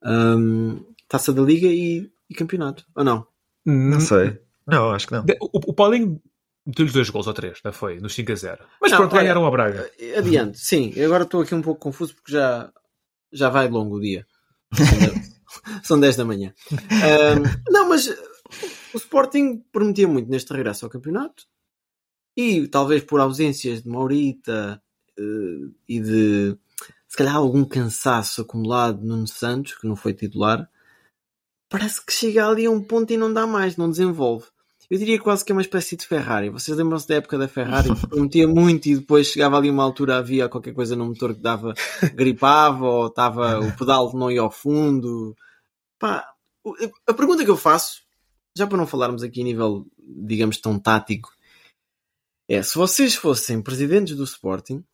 S8: Um, taça da Liga e, e, campeonato, ou não?
S9: Não sei. Não, acho que não.
S4: O, o Paulinho meteu-lhes dois gols ou três, não foi? No 5 a 0. Mas não, pronto, olha, ganharam ao Braga.
S8: Adiante, sim. Agora estou aqui um pouco confuso porque já já vai longo o dia. [LAUGHS] São 10 da manhã. Um, não, mas o Sporting prometia muito neste regresso ao campeonato e talvez por ausências de Maurita uh, e de se calhar algum cansaço acumulado no Santos, que não foi titular, parece que chega ali a um ponto e não dá mais, não desenvolve. Eu diria quase que é uma espécie de Ferrari. Vocês lembram-se da época da Ferrari? Prometia muito e depois chegava ali uma altura, havia qualquer coisa no motor que dava, [LAUGHS] gripava ou estava, o pedal não ia ao fundo. Pá, a pergunta que eu faço, já para não falarmos aqui a nível, digamos, tão tático, é se vocês fossem presidentes do Sporting,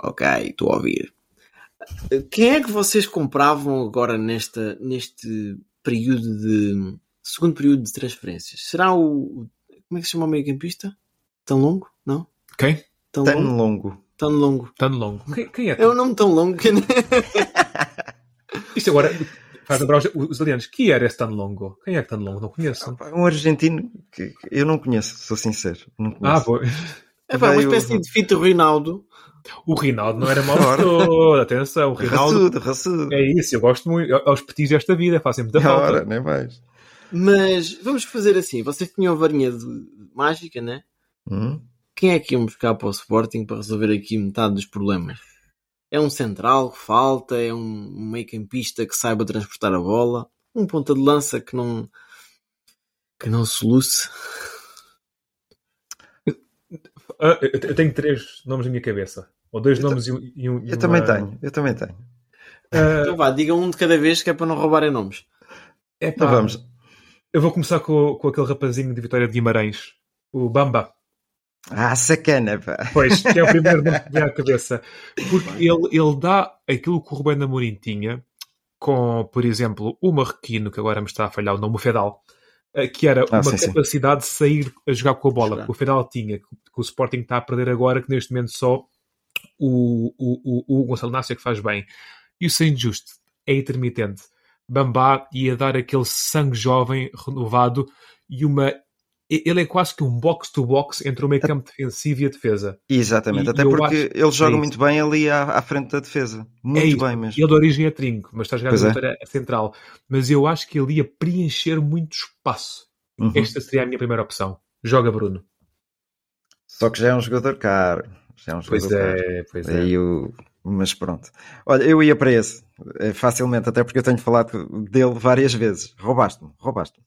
S8: ok, estou a ouvir. Quem é que vocês compravam agora nesta, neste período de segundo período de transferências. Será o. Como é que se chama o meio-campista? Tão longo? Não?
S4: Quem?
S9: Tão, tão longo. longo.
S8: Tão longo.
S4: Tão longo. Quem, quem é?
S8: É o nome tão longo que. [LAUGHS]
S4: Isto agora faz lembrar os, os italianos. Que era esse tão longo? Quem é que tão longo? Não conheço.
S9: Um argentino que eu não conheço, sou sincero. Não
S4: ah, pois.
S8: É pá, uma espécie de Fito Rinaldo.
S4: O Rinaldo não era mau todo. Atenção, o Rinaldo.
S9: Raçudo, raçudo.
S4: É isso, eu gosto muito. Aos petis desta vida, fazem muita falta.
S9: Ora, nem vais.
S8: Mas vamos fazer assim: vocês tinham a varinha de mágica, né?
S9: Hum?
S8: Quem é que iam buscar para o Sporting para resolver aqui metade dos problemas? É um central que falta? É um meio-campista que saiba transportar a bola? Um ponta de lança que não que não soluce?
S4: Eu tenho três nomes na minha cabeça. Ou dois eu nomes e um. E um
S9: eu uma... também tenho, eu também tenho.
S8: Uh... Então vá, diga um de cada vez que é para não roubarem nomes.
S4: É então vamos. Eu vou começar com, com aquele rapazinho de Vitória de Guimarães, o Bamba.
S9: Ah, sacana, pá.
S4: Pois, que é o primeiro nome que me à [LAUGHS] cabeça. Porque ele, ele dá aquilo que o Rubén Amorim tinha, com, por exemplo, o Marroquino, que agora me está a falhar o nome, o Fedal, eh, que era ah, uma sim, capacidade sim. de sair a jogar com a bola, que o Fedal tinha, que o Sporting está a perder agora, que neste momento só o, o, o, o Gonçalo Nácia que faz bem. E o Saint Just é intermitente. Bambá ia dar aquele sangue jovem renovado e uma. Ele é quase que um box-to-box entre o meio campo defensivo e a defesa.
S9: Exatamente, e, até porque ele joga é muito bem ali à, à, frente da defesa. Muito é bem mesmo.
S4: Ele de origem é trinco, mas está a jogar na é. central. Mas eu acho que ele ia preencher muito espaço. Uhum. Esta seria a minha primeira opção. Joga Bruno.
S9: Só que já é um jogador caro. Já é um
S4: pois é, pois é.
S9: Aí o, mas pronto. Olha, eu ia para esse, eh, facilmente, até porque eu tenho falado dele várias vezes. Roubaste-me, roubaste-me.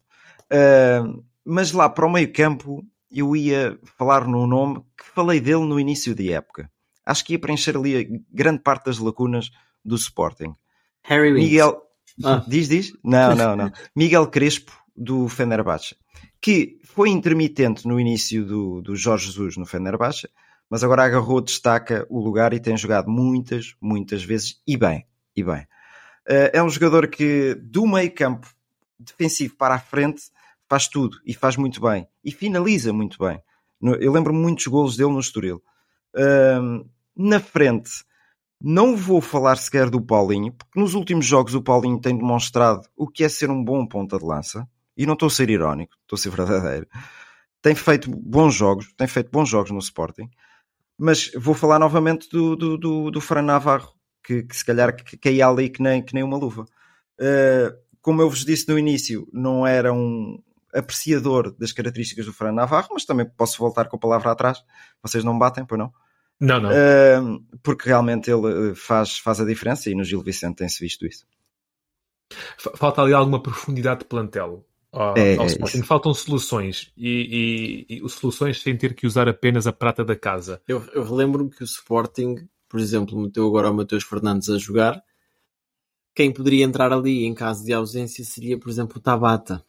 S9: Uh, mas lá para o meio campo eu ia falar num nome que falei dele no início da época. Acho que ia preencher ali grande parte das lacunas do Sporting.
S8: Harry Winks.
S9: Miguel.
S8: Ah.
S9: Diz, diz? Não, não, não. [LAUGHS] Miguel Crespo, do Fenerbahçe, que foi intermitente no início do, do Jorge Jesus no Fenerbahçe, mas agora agarrou, destaca o lugar e tem jogado muitas, muitas vezes e bem, e bem. Uh, é um jogador que do meio campo defensivo para a frente faz tudo e faz muito bem e finaliza muito bem. Eu lembro-me muitos golos dele no Estoril. Uh, na frente, não vou falar sequer do Paulinho, porque nos últimos jogos o Paulinho tem demonstrado o que é ser um bom ponta de lança. E não estou a ser irónico, estou a ser [LAUGHS] verdadeiro. Tem feito bons jogos, tem feito bons jogos no Sporting. Mas vou falar novamente do, do, do, do Fran Navarro, que, que se calhar caía ali que nem, que nem uma luva. Uh, como eu vos disse no início, não era um apreciador das características do Fran Navarro, mas também posso voltar com a palavra atrás. Vocês não batem, pois não?
S4: Não, não.
S9: Uh, porque realmente ele faz, faz a diferença e no Gil Vicente tem-se visto isso.
S4: Falta ali alguma profundidade de plantel. Ao,
S9: é,
S4: ao
S9: é
S4: Faltam soluções e, e, e, soluções sem ter que usar apenas a prata da casa.
S8: Eu, eu relembro que o Sporting, por exemplo, meteu agora o Mateus Fernandes a jogar. Quem poderia entrar ali em caso de ausência seria, por exemplo, o Tabata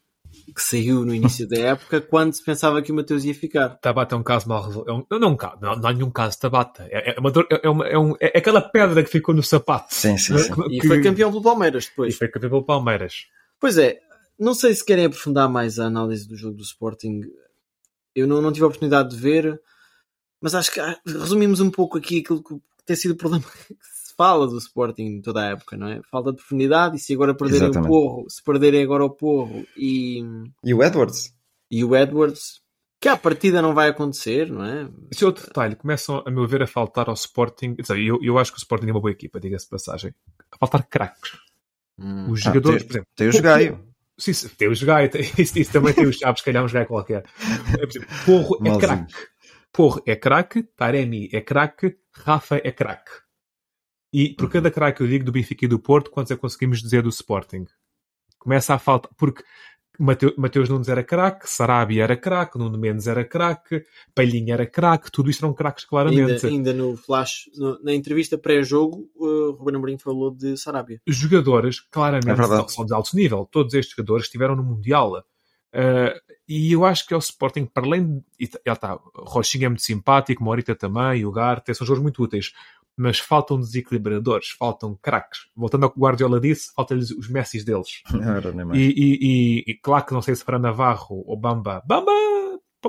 S8: que saiu no início da época [LAUGHS] quando se pensava que o Mateus ia ficar.
S4: Tabata é um caso mal resolvido. É um, não, não, não, há nenhum caso de Tabata. É, é, uma dor, é, uma, é, um, é aquela pedra que ficou no sapato.
S9: Sim, sim, sim.
S8: E foi campeão pelo Palmeiras depois.
S4: E foi campeão pelo Palmeiras.
S8: Pois é, não sei se querem aprofundar mais a análise do jogo do Sporting. Eu não, não tive a oportunidade de ver, mas acho que ah, resumimos um pouco aqui aquilo que tem sido o problema [LAUGHS] que se fala do Sporting toda a época, não é? Falta de profundidade e se agora perderem
S9: Exatamente.
S8: o Porro, se perderem agora o Porro e,
S9: E o Edwards?
S8: e o Edwards, que à partida não vai acontecer, não é?
S4: Esse é outro detalhe. Começam, a meu ver, a faltar ao Sporting. Eu, eu acho que o Sporting é uma boa equipa, diga-se de passagem. A faltar craques.
S8: Hum.
S4: Os
S9: Ah,
S4: jogadores,
S9: tem,
S4: por exemplo.
S9: tem o Gaio.
S4: Sim, tem os Gai, tem, [LAUGHS] isso, isso também tem os Chaves, se calhar um Gai qualquer. É, Porro é craque. Porro é craque, Taremi é craque, Rafa é craque. E por cada craque que eu digo do Benfica e do Porto, quantos é que conseguimos dizer do Sporting? Começa a falta, porque Mateu- Mateus Nunes era craque, Sarabia era craque, Nuno Mendes era craque, Palhinha era craque, tudo isto eram craques claramente.
S8: Ainda, ainda no flash, no- na entrevista pré-jogo, o Ruben Amorim falou de Sarabia.
S4: jogadores claramente
S9: É
S4: são de alto nível. Todos estes jogadores estiveram no Mundial. Uh, e eu acho que é o Sporting, para além de. e Já está, Rochinha é muito simpático, Morita também, o Garte, são jogadores muito úteis. Mas faltam desequilibradores, faltam craques. Voltando ao que o Guardiola disse, faltam-lhes os Messis deles. [LAUGHS] E, e, e- e claro que não sei se para Navarro ou Bamba. Bamba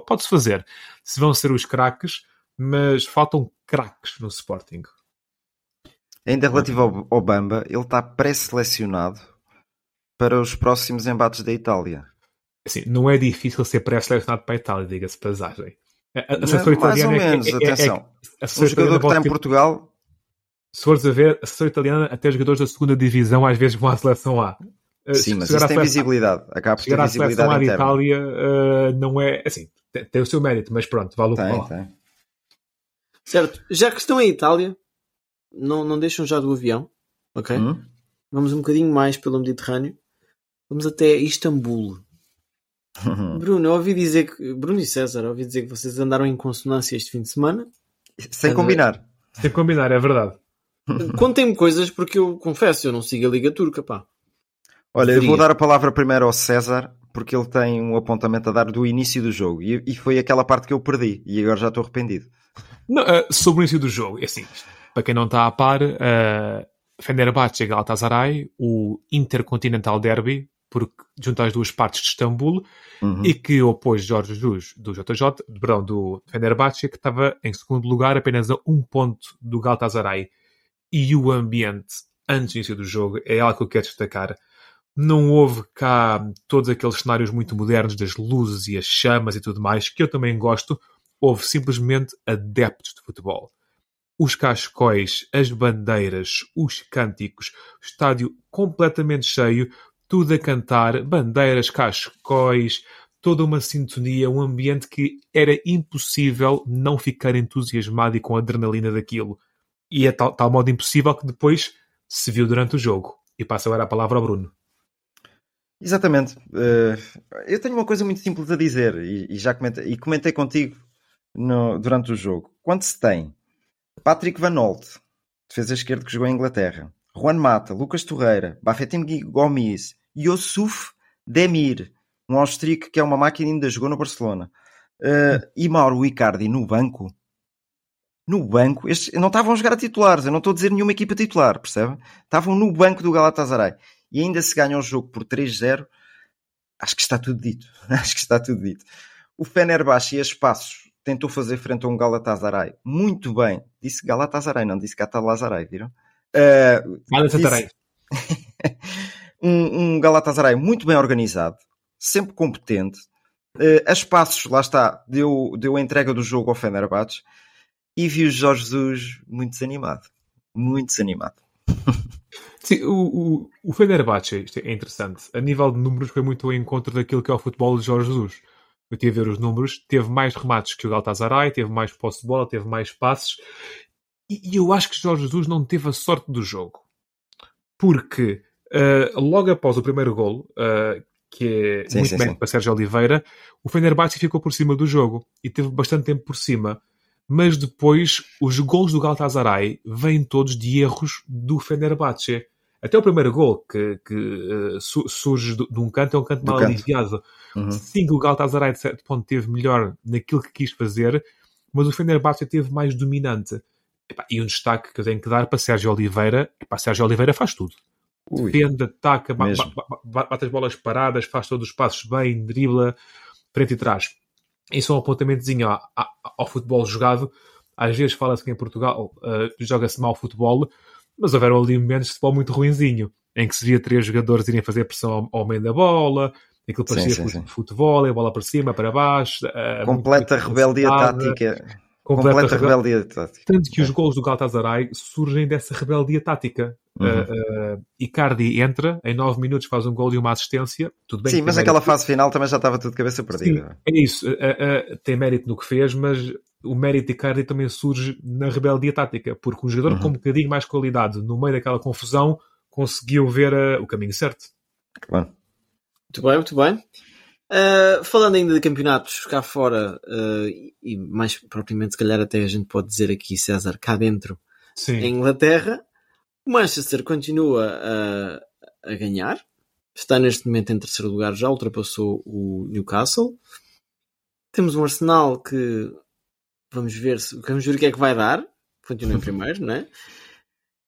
S4: pode-se fazer. Se vão ser os craques, mas faltam craques no Sporting.
S9: Ainda relativo ao, ao Bamba, ele está pré-selecionado para os próximos embates da Itália.
S4: Assim, não é difícil ser pré-selecionado para a Itália, diga-se passagem. A, a, a
S9: Não, mais ou
S4: é-
S9: menos,
S4: é, é, é,
S9: atenção.
S4: a
S9: Um jogador que está em Portugal,
S4: Se fores a ver, a seleção italiana, até jogadores da segunda divisão às vezes vão à seleção A. Uh,
S9: sim, mas isso tem
S4: seleção-
S9: visibilidade. Acaba por ter
S4: Chegar à seleção A
S9: visibilidade
S4: de. Itália uh, não é. Assim, tem, tem o seu mérito, mas pronto, vale o que
S9: Tem,
S4: vale.
S9: tem.
S8: Certo, já que estão em Itália, não, não deixam já do avião, ok?
S9: Hum?
S8: Vamos um bocadinho mais pelo Mediterrâneo. Vamos até Istambul. [LAUGHS] Bruno, eu ouvi dizer que. Bruno e César, eu ouvi dizer que vocês andaram em consonância este fim de semana.
S9: Sem combinar.
S4: Tem que combinar, é verdade.
S8: Contem-me coisas porque eu confesso, eu não sigo a Liga Turca, pá.
S9: Olha, eu vou dar a palavra primeiro ao César, porque ele tem um apontamento a dar do início do jogo. E, e foi aquela parte que eu perdi. E agora já estou arrependido.
S4: Não, uh, sobre o início do jogo, é assim, para quem não está a par, uh, Fenerbahçe e Galatasaray, o Intercontinental Derby, porque junta as duas partes de Istambul,
S9: Uhum.
S4: e que opôs Jorge Jesus do JJ, perdão, do Fenerbahçe, que estava em segundo lugar, apenas a um ponto do Galatasaray. E o ambiente, antes do início do jogo, é algo que eu quero destacar. Não houve cá todos aqueles cenários muito modernos das luzes e as chamas e tudo mais, que eu também gosto. Houve simplesmente adeptos de futebol. Os cascóis, as bandeiras, os cânticos, o estádio completamente cheio, tudo a cantar, bandeiras, cascóis, toda uma sintonia, um ambiente que era impossível não ficar entusiasmado e com adrenalina daquilo. E é tal, tal modo impossível que depois se viu durante o jogo. E passo agora a palavra ao Bruno.
S9: Exatamente. Uh, eu tenho uma coisa muito simples a dizer e, já comentei, e comentei contigo no, durante o jogo. Quando se tem Patrick Van Holt, defesa esquerda que jogou em Inglaterra, Juan Mata, Lucas Torreira, Bafetim Gomes, Yusuf Demir, um austríaco que é uma máquina e ainda jogou no Barcelona, uh, e Mauro Icardi no banco, no banco, estes não estavam a jogar a titulares, eu não estou a dizer nenhuma equipa titular, percebe? Estavam no banco do Galatasaray e ainda se ganha o jogo por 3-0, acho que está tudo dito. [LAUGHS] acho que está tudo dito. O Fenerbahçe e a espaços tentou fazer frente a um Galatasaray muito bem. Disse Galatasaray, não disse Galatasaray, viram? Uh,
S4: Galatasaray.
S9: um, um Galatasaray muito bem organizado, sempre competente. Uh, a espaços, lá está, deu, deu a entrega do jogo ao Fenerbahçe e vi o Jorge Jesus muito desanimado. Muito desanimado. [LAUGHS]
S4: Sim, o, o, o Fenerbahçe, isto é interessante, a nível de números foi muito ao encontro daquilo que é o futebol de Jorge Jesus. Eu tive a ver os números, teve mais remates que o Galatasaray, teve mais posse de bola, teve mais passes, e, e, eu acho que Jorge Jesus não teve a sorte do jogo. Porque uh, logo após o primeiro gol, uh, que é sim, muito sim, bem sim. para Sérgio Oliveira, o Fenerbahçe ficou por cima do jogo e teve bastante tempo por cima mas depois os gols do Galatasaray vêm todos de erros do Fenerbahçe. Até o primeiro gol que, que uh, surge de, um canto é um canto mal aliviado. Uhum. Sim, o Galatasaray de certo ponto teve melhor naquilo que quis fazer, mas o Fenerbahçe teve mais dominante. e um destaque que eu tenho que dar para Sérgio Oliveira. Epá, Sérgio Oliveira faz tudo. Ui, Defende, ataca, bate as bolas paradas, faz todos os passos bem, dribla, frente e trás isso é um apontamentozinho ao, ao futebol jogado. Às vezes fala-se que em Portugal uh, joga-se mal futebol, mas houveram ali momentos de futebol muito ruinzinho, em que se via três jogadores irem fazer pressão ao, ao meio da bola, aquilo parecia sim, sim, sim. futebol, a bola para cima, para baixo.
S9: Uh, Completa rebeldia tática.
S4: Completa, Completa rebeldia tática. Tanto que os gols do Galatasaray surgem dessa rebeldia tática. Uhum. Uh, uh, Icardi entra, em 9 minutos faz um gol e uma assistência. Tudo bem
S9: Sim, mas aquela fase final também já estava tudo de cabeça perdida.
S4: Sim, é isso. Uh, tem mérito no que fez, mas o mérito de Icardi também surge na rebeldia tática, porque um jogador uhum. com um bocadinho mais qualidade, no meio daquela confusão, conseguiu ver o caminho certo.
S9: Claro.
S8: Muito bem, muito bem. Uh, falando ainda de campeonatos cá fora, uh, e mais propriamente, se calhar até a gente pode dizer aqui, César, cá dentro, Sim. em Inglaterra, o Manchester continua a, a ganhar, está neste momento em terceiro lugar, já ultrapassou o Newcastle. Temos um Arsenal que vamos ver, se, vamos ver o que é que vai dar, continua em [LAUGHS] primeiro, não é?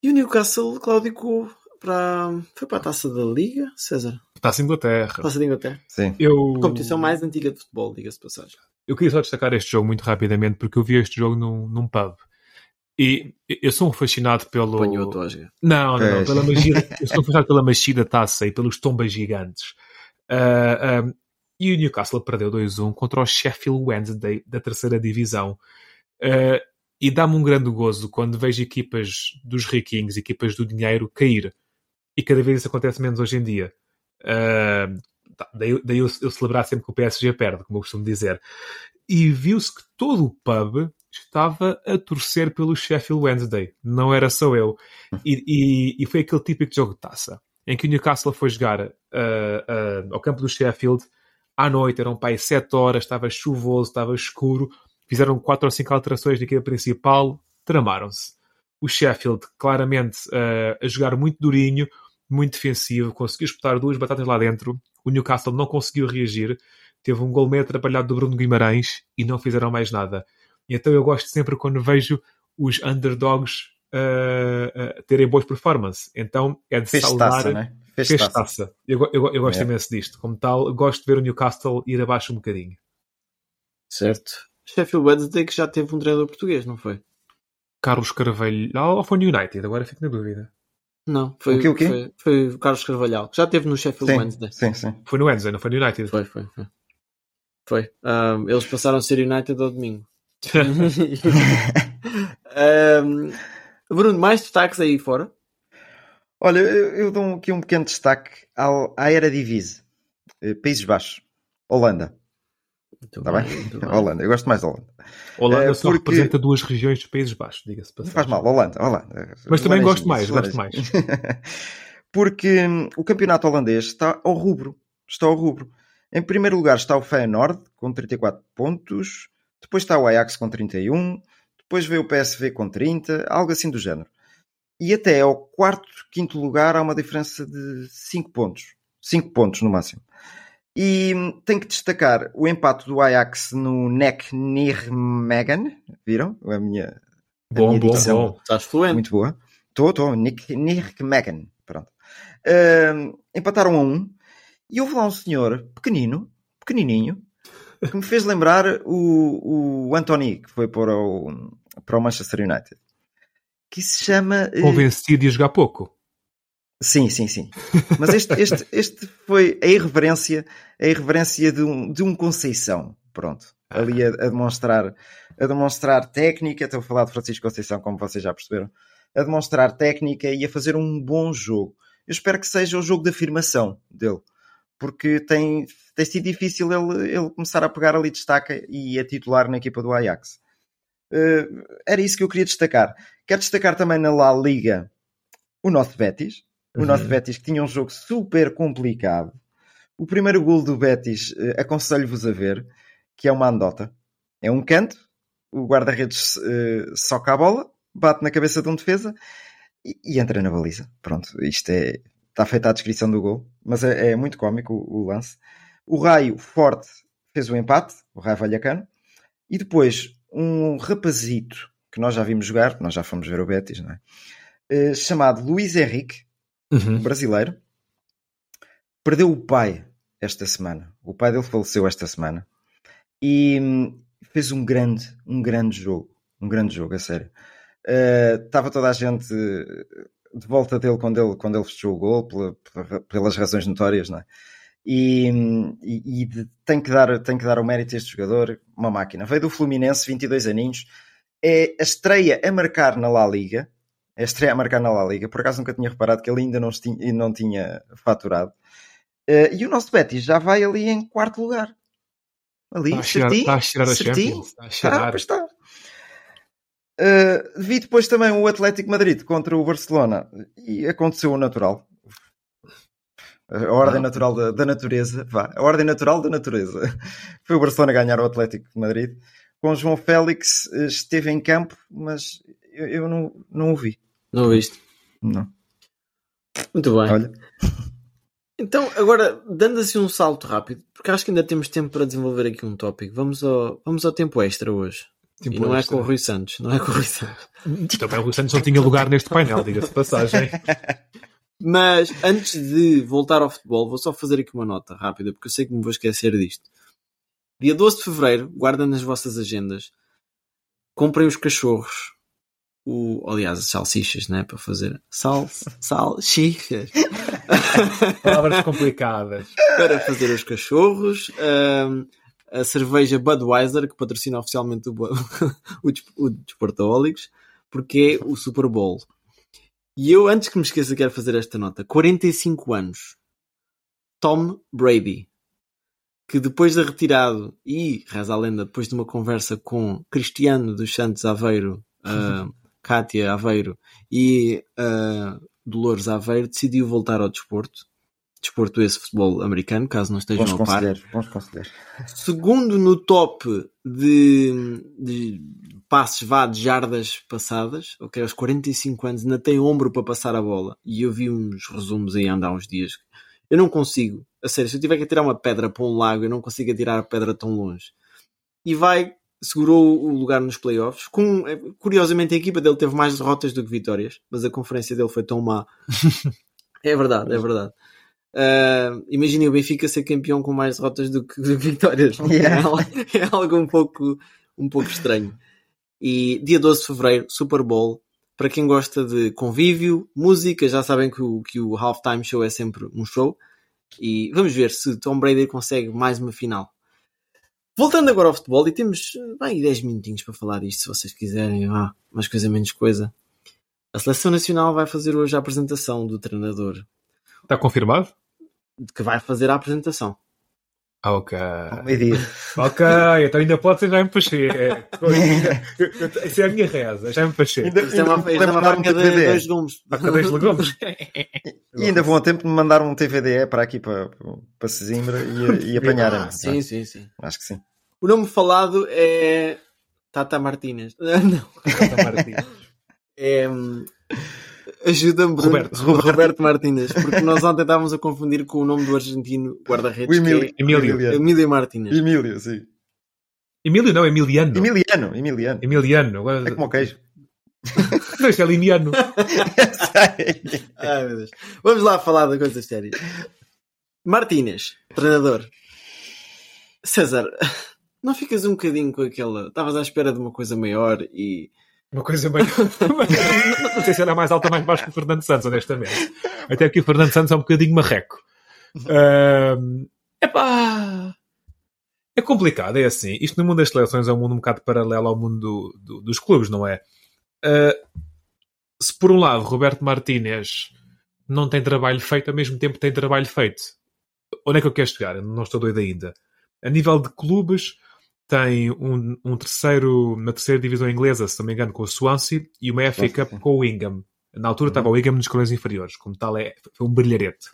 S8: E o Newcastle claudicou para, foi para a taça da Liga, César?
S4: Taça de Inglaterra.
S8: Taça de Inglaterra.
S9: Sim.
S4: Eu...
S8: Competição mais antiga de futebol, diga-se de passagem.
S4: Eu queria só destacar este jogo muito rapidamente porque eu vi este jogo num, num pub. E eu sou um fascinado pelo.
S8: Apanhou a tosga.
S4: Não, não, não, pela magia. [LAUGHS] eu sou um fascinado pela magia da taça e pelos tombas gigantes. Uh, e o Newcastle perdeu 2-1 contra o Sheffield Wednesday da terceira divisão. Uh, e dá-me um grande gozo quando vejo equipas dos riquinhos, equipas do dinheiro, cair e cada vez isso acontece menos hoje em dia. Uh, daí, daí eu, eu, celebrar sempre que o PSG perde, como eu costumo dizer. E viu-se que todo o pub estava a torcer pelo Sheffield Wednesday, não era só eu. E, e, e foi aquele típico jogo de taça, em que o Newcastle foi jogar uh, uh, ao campo do Sheffield à noite, eram pai 7 horas, estava chuvoso, estava escuro, fizeram 4 ou 5 alterações na equipa principal, tramaram-se. O Sheffield, claramente, uh, a jogar muito durinho, muito defensivo, conseguiu espetar duas batatas lá dentro. O Newcastle não conseguiu reagir, teve um gol meio atrapalhado do Bruno Guimarães e não fizeram mais nada. E então eu gosto sempre quando vejo os underdogs uh, uh, terem boas performances. Então é de saudar. Né?
S9: Fez,
S4: Fez taça. Eu, eu, eu gosto é. imenso disto. Como tal, gosto de ver o Newcastle ir abaixo um bocadinho.
S8: Certo. Sheffield Wednesday que já teve um treinador português, não foi?
S4: Carlos Carvalhal ou foi no United? Agora fico na dúvida.
S8: Não, foi o, quê, o, quê? Foi, foi o Carlos Carvalhal, que já teve no Sheffield
S9: sim,
S8: Wednesday.
S9: Sim, sim.
S4: Foi no Wednesday, não foi no United?
S8: Foi, foi, foi. foi. Um, eles passaram a ser United ao domingo. [LAUGHS] um, Bruno, mais destaques aí fora?
S9: Olha, eu, eu dou aqui um pequeno destaque ao, à Eredivisie. Eh, Países Baixos. Holanda. Muito tá bem? bem? [LAUGHS] Holanda, eu gosto mais da Holanda.
S4: Holanda uh, só porque... representa duas regiões dos Países Baixos, diga-se.
S9: Faz mal, Holanda, Holanda.
S4: Mas também gosto mais, gosto mais. [LAUGHS]
S9: porque hum, o campeonato holandês está ao rubro. está o rubro. Em primeiro lugar está o Feyenoord, com 34 pontos. Depois está o Ajax com 31. Depois veio o PSV com 30, algo assim do género. E até ao quarto, quinto lugar há uma diferença de 5 pontos. 5 pontos no máximo. E tenho que destacar o empate do Ajax no NEC Nijmegen. Viram? A minha. A
S4: Bom,
S9: minha
S4: bom,
S9: dicção.
S4: bom.
S8: Estás fluente.
S9: Muito boa. Estou, estou. Nijmegen. Pronto. Ahm, empataram a um. E houve lá um senhor pequenino, pequenininho, que me fez lembrar o, o Anthony, que foi para o, para o Manchester United. Que se chama. eh,
S4: Convencido de jogar pouco.
S9: Sim, sim, sim. Mas este, este, este foi a irreverência, a irreverência de um, de um Conceição. Pronto. Ali a, a demonstrar, a demonstrar técnica. Estou a falar de Francisco Conceição, como vocês já perceberam. A demonstrar técnica e a fazer um bom jogo. Eu espero que seja o jogo de afirmação dele. Porque tem, tem sido difícil ele, ele começar a pegar ali destaca e a titular na equipa do Ajax. Eh, era isso que eu queria destacar. Quero destacar também na La Liga o nosso Betis. O
S4: Uhum.
S9: nosso Betis que tinha um jogo super complicado. O primeiro gol do Betis eh, aconselho-vos a ver, que é uma andota. É um canto, o guarda-redes eh, soca a bola, bate na cabeça de um defesa e, e entra na baliza. Pronto, isto é. Está feita a descrição do gol, mas é, é muito cómico o, o lance. O Raio Forte fez o empate, o Raio Valhacano, e depois um rapazito que nós já vimos jogar, nós já fomos ver o Betis, não é? Eh, chamado Luís Henrique,
S4: Uhum.
S9: um brasileiro, perdeu o pai esta semana. O pai dele faleceu esta semana e hum, fez um grande, um grande jogo, um grande jogo, a sério. Eh, Estava toda a gente eh, de volta dele quando ele, quando ele fechou o gol, pela- pelas razões notórias, não é? E, e, e tem, que dar, tem que dar o mérito a este jogador, uma máquina. Veio do Fluminense, 22 aninhos, é a estreia a marcar na La Liga, é a estreia a marcar na La Liga. Por acaso nunca tinha reparado que ele ainda não, esti- não tinha faturado. Eh, e o nosso Betis já vai ali em quarto lugar. Ali,
S4: Está a cheirar-
S9: certinho,
S4: está a cheirar a
S9: certinho.
S4: Champions, está a cheirar.
S9: Ah, pois está. Uh, vi depois também o Atlético Madrid contra o Barcelona e aconteceu o natural. A ordem
S4: Ah.
S9: natural da, da natureza, vá, a ordem natural da natureza. [LAUGHS] Foi o Barcelona ganhar o Atlético de Madrid. Com o João Félix eh, esteve em campo, mas eu, eu não, não o vi.
S8: Não viste?
S9: Não.
S8: Muito bem.
S9: Olha, [LAUGHS]
S8: Então, agora, dando assim um salto rápido, porque acho que ainda temos tempo para desenvolver aqui um tópico. Vamos ao, vamos ao tempo extra hoje.
S4: Tempo
S8: e não
S4: extra.
S8: é com o Rui Santos. Não é com o Rui Santos.
S4: Também o Rui Santos não tinha lugar neste painel, diga-se de passagem. [LAUGHS]
S8: Mas antes de voltar ao futebol, vou só fazer aqui uma nota rápida, porque eu sei que me vou esquecer disto. Dia 12 de fevereiro, guardem nas vossas agendas, comprem os cachorros, o, aliás, as salsichas, né? Para fazer sal, salsichas. [LAUGHS]
S4: Palavras complicadas.
S8: para fazer os cachorros, ahm, a cerveja Budweiser, que patrocina oficialmente o, [LAUGHS] o, o Desportaólicos, porque é o Super Bowl. E eu, antes que me esqueça, quero fazer esta nota. 45 anos. Tom Brady, que depois de retirado e, reza a lenda, depois de uma conversa com Cristiano dos Santos Aveiro, [LAUGHS] Cátia Aveiro e ah, Dolores Aveiro, decidiu voltar ao desporto. Desporto esse futebol americano, caso não estejam a par.
S9: bons conselheiros.
S8: Segundo no top de, de passes vá de jardas passadas, ok, aos 45 anos ainda tem ombro para passar a bola. E eu vi uns resumos aí andar uns dias. Eu não consigo, a sério, se eu tiver que atirar uma pedra para um lago, eu não consigo atirar a pedra tão longe. E vai, segurou o lugar nos playoffs. Com, eh, curiosamente, a equipa dele teve mais derrotas do que vitórias, mas a conferência dele foi tão má. [LAUGHS] é verdade, é verdade. Uh, imaginem o Benfica ser campeão com mais derrotas do que, do [LAUGHS] que vitórias.
S9: Yeah.
S8: É, algo, é algo um pouco, um pouco estranho. E dia 12 de fevereiro, Super Bowl. Para quem gosta de convívio, música, já sabem que o, que o halftime show é sempre um show. E vamos ver se Tom Brady consegue mais uma final. Voltando agora ao futebol, e temos bem 10 minutinhos para falar disto, se vocês quiserem. Ah, mais coisa, menos coisa. A Seleção Nacional vai fazer hoje a apresentação do treinador
S4: Está confirmado?
S8: Que vai fazer a apresentação.
S4: Ok.
S9: Meio-dia.
S4: Ok, então ainda pode ser Jaime Pacheco. Isso é a minha reza, Jaime Pacheco.
S9: Ainda-
S8: é uma,
S9: ainda
S8: isto é uma
S9: levantaram
S8: marca de
S9: TPD.
S8: dois legumes.
S4: Marca dois legumes.
S9: E ainda vão a tempo de me mandar um TVDE para aqui, para, para Sesimbra e, [LAUGHS] e apanharem.
S8: Ah, sim, sim, sim.
S9: Acho que sim.
S8: O nome falado é Tata Martínez. [LAUGHS] Não.
S4: Tata Martínez.
S8: É... Ajuda-me, Bruno.
S4: Roberto.
S8: Roberto. Roberto Martínez. Porque nós ontem estávamos a confundir com o nome do argentino guarda-redes.
S9: O Emílio.
S8: É
S4: Emílio.
S8: Emílio Martínez.
S9: Emílio, sim.
S4: Emílio não, Emiliano.
S9: Emiliano, Emiliano.
S4: Emiliano. Agora...
S9: É como o queijo. [LAUGHS]
S4: Não, isto é limiano. [LAUGHS]
S8: Ai, meu Deus. Vamos lá falar de coisas sérias. Martínez, treinador. César, [LAUGHS] não ficas um bocadinho com aquela. Estavas à espera de uma coisa maior e.
S4: Uma coisa meio. [LAUGHS] [LAUGHS] não sei se era mais alta ou mais baixo que o Fernando Santos, honestamente. Até que o Fernando Santos é um bocadinho marreco. Uh... Epá! É complicado, é assim. Isto no mundo das seleções é um mundo um bocado paralelo ao mundo do, do, dos clubes, não é? Uh, se por um lado Roberto Martínez não tem trabalho feito, ao mesmo tempo tem trabalho feito. Onde é que eu quero chegar? Não estou doido ainda. A nível de clubes, tem um, um terceiro, na terceira divisão inglesa, se não me engano, com o Swansea e uma FA Cup com o Wingham. Na altura uhum. estava o Wingham nos escalões inferiores, como tal, é, foi um brilharete.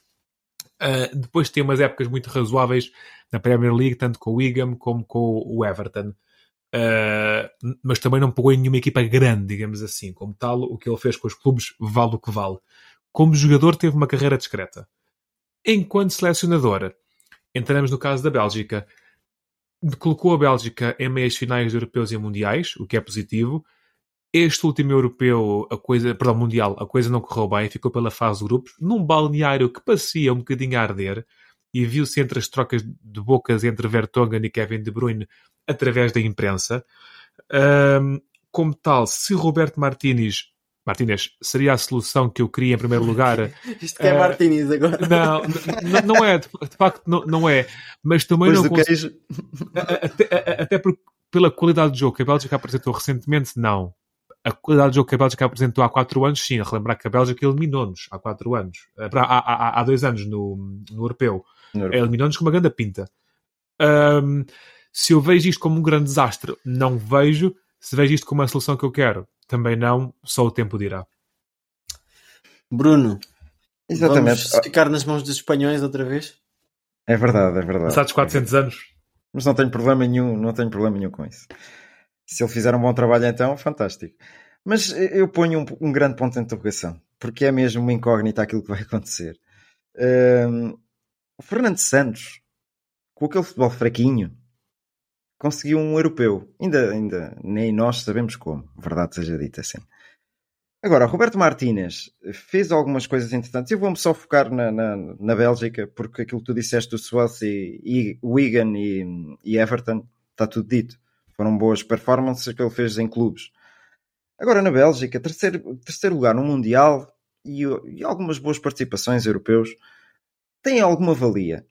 S4: Uh, depois tem umas épocas muito razoáveis na Premier League, tanto com o Wigan como com o Everton. Uh, mas também não pegou em nenhuma equipa grande, digamos assim. Como tal, o que ele fez com os clubes vale o que vale. Como jogador, teve uma carreira discreta. Enquanto selecionador, entramos no caso da Bélgica. Colocou a Bélgica em meias finais de europeus e mundiais, o que é positivo. Este último europeu, a coisa, perdão, mundial, a coisa não correu bem, ficou pela fase de grupos, num balneário que parecia um bocadinho a arder, e viu-se entre as trocas de bocas entre Vertonghen e Kevin De Bruyne através da imprensa. Um, como tal, se Roberto Martínez Martínez seria a solução que eu queria em primeiro lugar. [LAUGHS]
S8: Isto que é uh, Martínez agora.
S4: Não, não, não é, de, facto não, não é. Mas também
S9: Depois
S4: não consigo. Até, até porque, pela qualidade do jogo que a Bélgica apresentou recentemente, não. A qualidade do jogo que a Bélgica apresentou há 4 anos, sim. A relembrar que a Bélgica eliminou-nos há 4 anos. Há, há, há dois anos no, no Europeu. europeu. Eliminou-nos com uma grande pinta. Um, se eu vejo isto como um grande desastre, não vejo. Se vejo isto como uma solução que eu quero, também não. Só o tempo dirá.
S8: Bruno,
S9: Exatamente.
S8: vamos ficar nas mãos dos espanhóis outra vez?
S9: É verdade, é verdade.
S4: Passados 400 anos.
S9: Mas não tenho problema nenhum, não tenho problema nenhum com isso. Se ele fizer um bom trabalho, então, fantástico. Mas eu ponho um, um grande ponto de interrogação, porque é mesmo uma incógnita aquilo que vai acontecer. Um, o Fernando Santos, com aquele futebol fraquinho, conseguiu um europeu. Ainda, ainda nem nós sabemos como, verdade seja dita assim. Agora, Roberto Martínez fez algumas coisas interessantes. Eu vou-me só focar na, na, na, Bélgica, porque aquilo que tu disseste do Swansea, e, Wigan e, e Everton, está tudo dito. Foram boas performances que ele fez em clubes. Agora, na Bélgica, terceiro, terceiro lugar no Mundial e, e algumas boas participações europeus, tem alguma valia.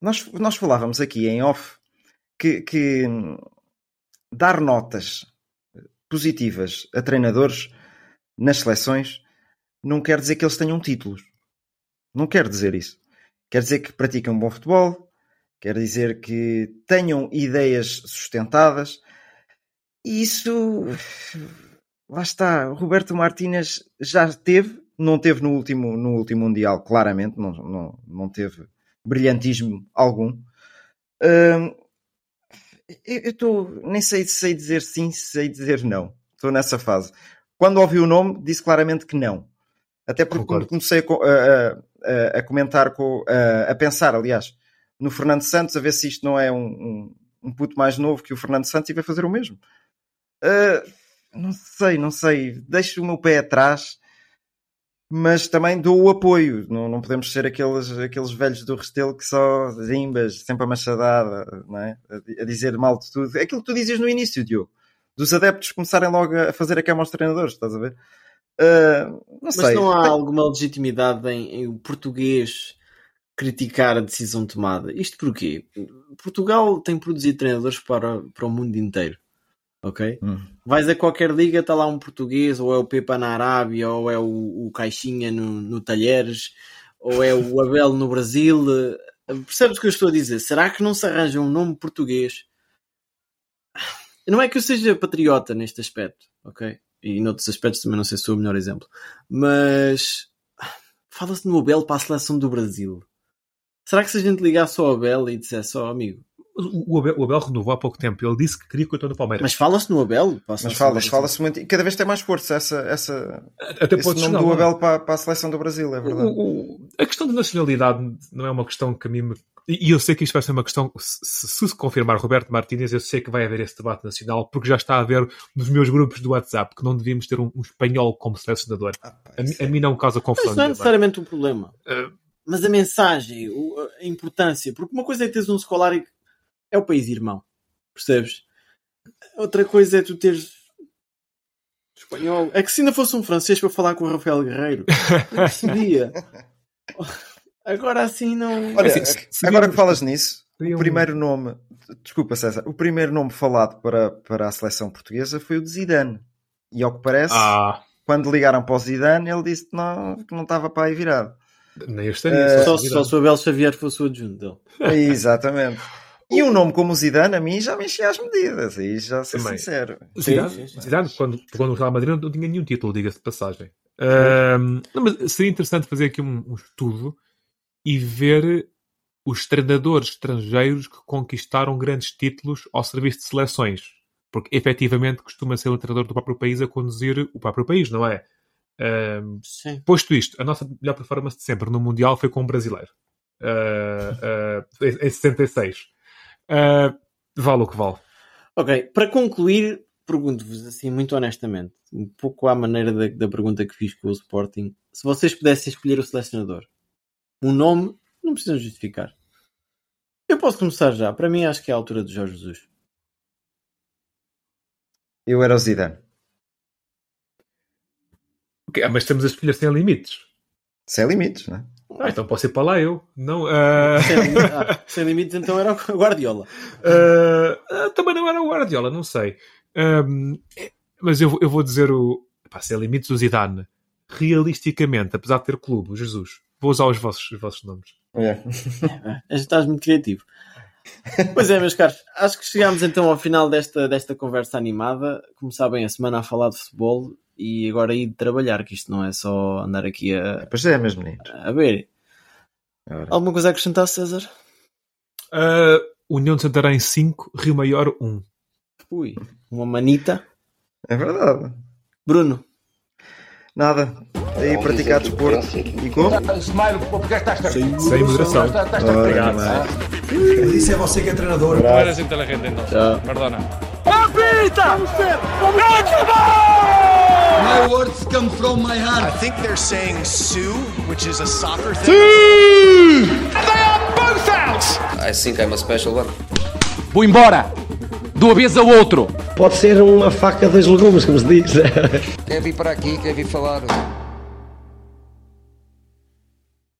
S9: Nós, nós falávamos aqui em off que, que dar notas positivas a treinadores nas seleções não quer dizer que eles tenham títulos. Não quer dizer isso. Quer dizer que praticam bom futebol, quer dizer que tenham ideias sustentadas. E isso. Lá está. Roberto Martínez já teve, não teve no último, no último Mundial, claramente, não, não, não teve brilhantismo algum. Uh, eu estou, nem sei, sei dizer sim, sei dizer não. Estou nessa fase. Quando ouvi o nome, disse claramente que não. Até porque Concordo. comecei a, a, a, a comentar, com, a, a, pensar, aliás, no Fernando Santos, a ver se isto não é um, um, um puto mais novo que o Fernando Santos e vai fazer o mesmo. Uh, não sei, não sei. Deixo o meu pé atrás mas também dou o apoio. Não, não podemos ser aqueles, aqueles velhos do Restelo que só zimbas, sempre a machadada, não é? a, a dizer mal de tudo. É aquilo que tu dizias no início, Diogo, dos adeptos começarem logo a fazer a cama aos treinadores, estás a ver? Uh, não
S8: mas
S9: sei.
S8: não há alguma legitimidade em, em o português criticar a decisão tomada. Isto porquê? Portugal tem produzido treinadores para, para o mundo inteiro ok?
S9: Hum.
S8: Vais a qualquer liga, está lá um português, ou é o Pepa na Arábia, ou é o, o Caixinha no, no Talheres, ou é o Abel no Brasil. Percebes o que eu estou a dizer? Será que não se arranja um nome português? Não é que eu seja patriota neste aspecto, ok? E noutros aspectos também não sei se sou o melhor exemplo. Mas fala-se no Abel para a seleção do Brasil. Será que se a gente ligasse ao Abel e dissesse só, amigo,
S4: O Abel, o Abel renovou há pouco tempo. Ele disse que queria que eu estou no Palmeiras.
S8: mas fala-se no Abel?
S9: Mas
S8: do
S9: fala, fala-se muito. E cada vez tem mais força essa, essa,
S4: Até
S9: esse
S4: pode
S9: nome
S4: chegar
S9: do
S4: lá.
S9: Abel para, para a seleção do Brasil, é verdade.
S4: O- o- a questão da nacionalidade não é uma questão que a mim me... E eu sei que isto vai ser uma questão, se se, se confirmar Roberto Martínez, eu sei que vai haver esse debate nacional, porque já está a haver nos meus grupos do WhatsApp que não devíamos ter um, um espanhol como selecionador.
S9: Ah,
S4: A, a mim não causa
S8: Mas
S4: confusão.
S8: isso não é necessariamente o problema.
S4: Eh,
S8: Mas a mensagem, a importância. Porque uma coisa é teres um Scolari que é o país irmão. Percebes? Outra coisa é tu teres espanhol. É que se ainda fosse um francês para falar com o Rafael Guerreiro, eu percebia. [LAUGHS] Agora assim não.
S9: Olha,
S4: assim, se-
S9: agora que falas nisso, o primeiro nome, desculpa César, o primeiro nome falado para, para a seleção portuguesa foi o de Zidane. E ao que parece,
S4: Ah,
S9: quando ligaram para o Zidane, ele disse que não, que não estava para aí virado.
S4: nem eu estaria.
S9: Eh,
S8: Só,
S4: se
S8: só se o Abel Xavier fosse o adjunto dele.
S9: Exatamente. E um nome como o Zidane, a mim já me enchia as medidas, aí já sou
S4: Também.
S9: sincero.
S4: Zidane,
S8: Sim, sim, sim.
S4: Zidane, quando, quando o Real Madrid não tinha nenhum título, diga-se de passagem. Ahm, não, mas seria interessante fazer aqui um, um estudo e ver os treinadores estrangeiros que conquistaram grandes títulos ao serviço de seleções. Porque efetivamente costuma ser o treinador do próprio país a conduzir o próprio país, não é?
S8: Sim.
S4: posto isto, a nossa melhor performance de sempre no Mundial foi com um brasileiro. Ah, em em 66. Ah, vale o que vale.
S8: Ok, para concluir, pergunto-vos assim, muito honestamente, um pouco à maneira da, da pergunta que fiz com o Sporting, se vocês pudessem escolher o selecionador, um nome, não precisam justificar. Eu posso começar já. Para mim, acho que é a altura de Jorge Jesus.
S9: Eu era o Zidane.
S4: Ok, ah, mas estamos a escolher sem limites.
S9: Sem limites, não é?
S4: Ah, então posso ir para lá eu. Não, ah,
S8: Sem, limites, [LAUGHS] ah, sem limites, então era o Guardiola.
S4: ah, também não era o Guardiola, não sei. Ahm, é, mas eu, vou- eu vou dizer o. Pá, sem limites, o Zidane. Realisticamente, apesar de ter clube, o Jesus. Vou usar os vossos, os vossos nomes.
S9: É. [LAUGHS]
S8: Estás muito criativo. Pois é, meus caros, acho que chegámos então ao final desta, desta conversa animada. Como sabem, a semana a falar de futebol e agora ir de trabalhar, que isto não é só andar aqui a,
S9: Pois é, meus meninos.
S8: a ver.
S9: Ora.
S8: Alguma coisa a acrescentar, César?
S4: Ah, União de Santarém 5, Rio Maior 1.
S8: Ui, uma manita.
S9: É verdade.
S8: Bruno,
S9: Nada. Aí praticar desporto. E como?
S2: Smile, porque estás
S8: Sem
S4: Sem moderação.
S2: Estás, estás
S9: Ora,
S4: Obrigado.
S3: disse é você que é treinador.
S11: eres inteligente entonces.
S8: Chao.
S11: Perdona.
S3: My words come from my
S5: I
S3: heart.
S5: think they're saying Sue, which is a soccer thing.
S6: I think I'm a special one.
S11: Vou embora. De uma vez ao outro.
S7: Pode ser uma faca dos legumes, como se diz.
S1: Quer vir para aqui, quer vir falar.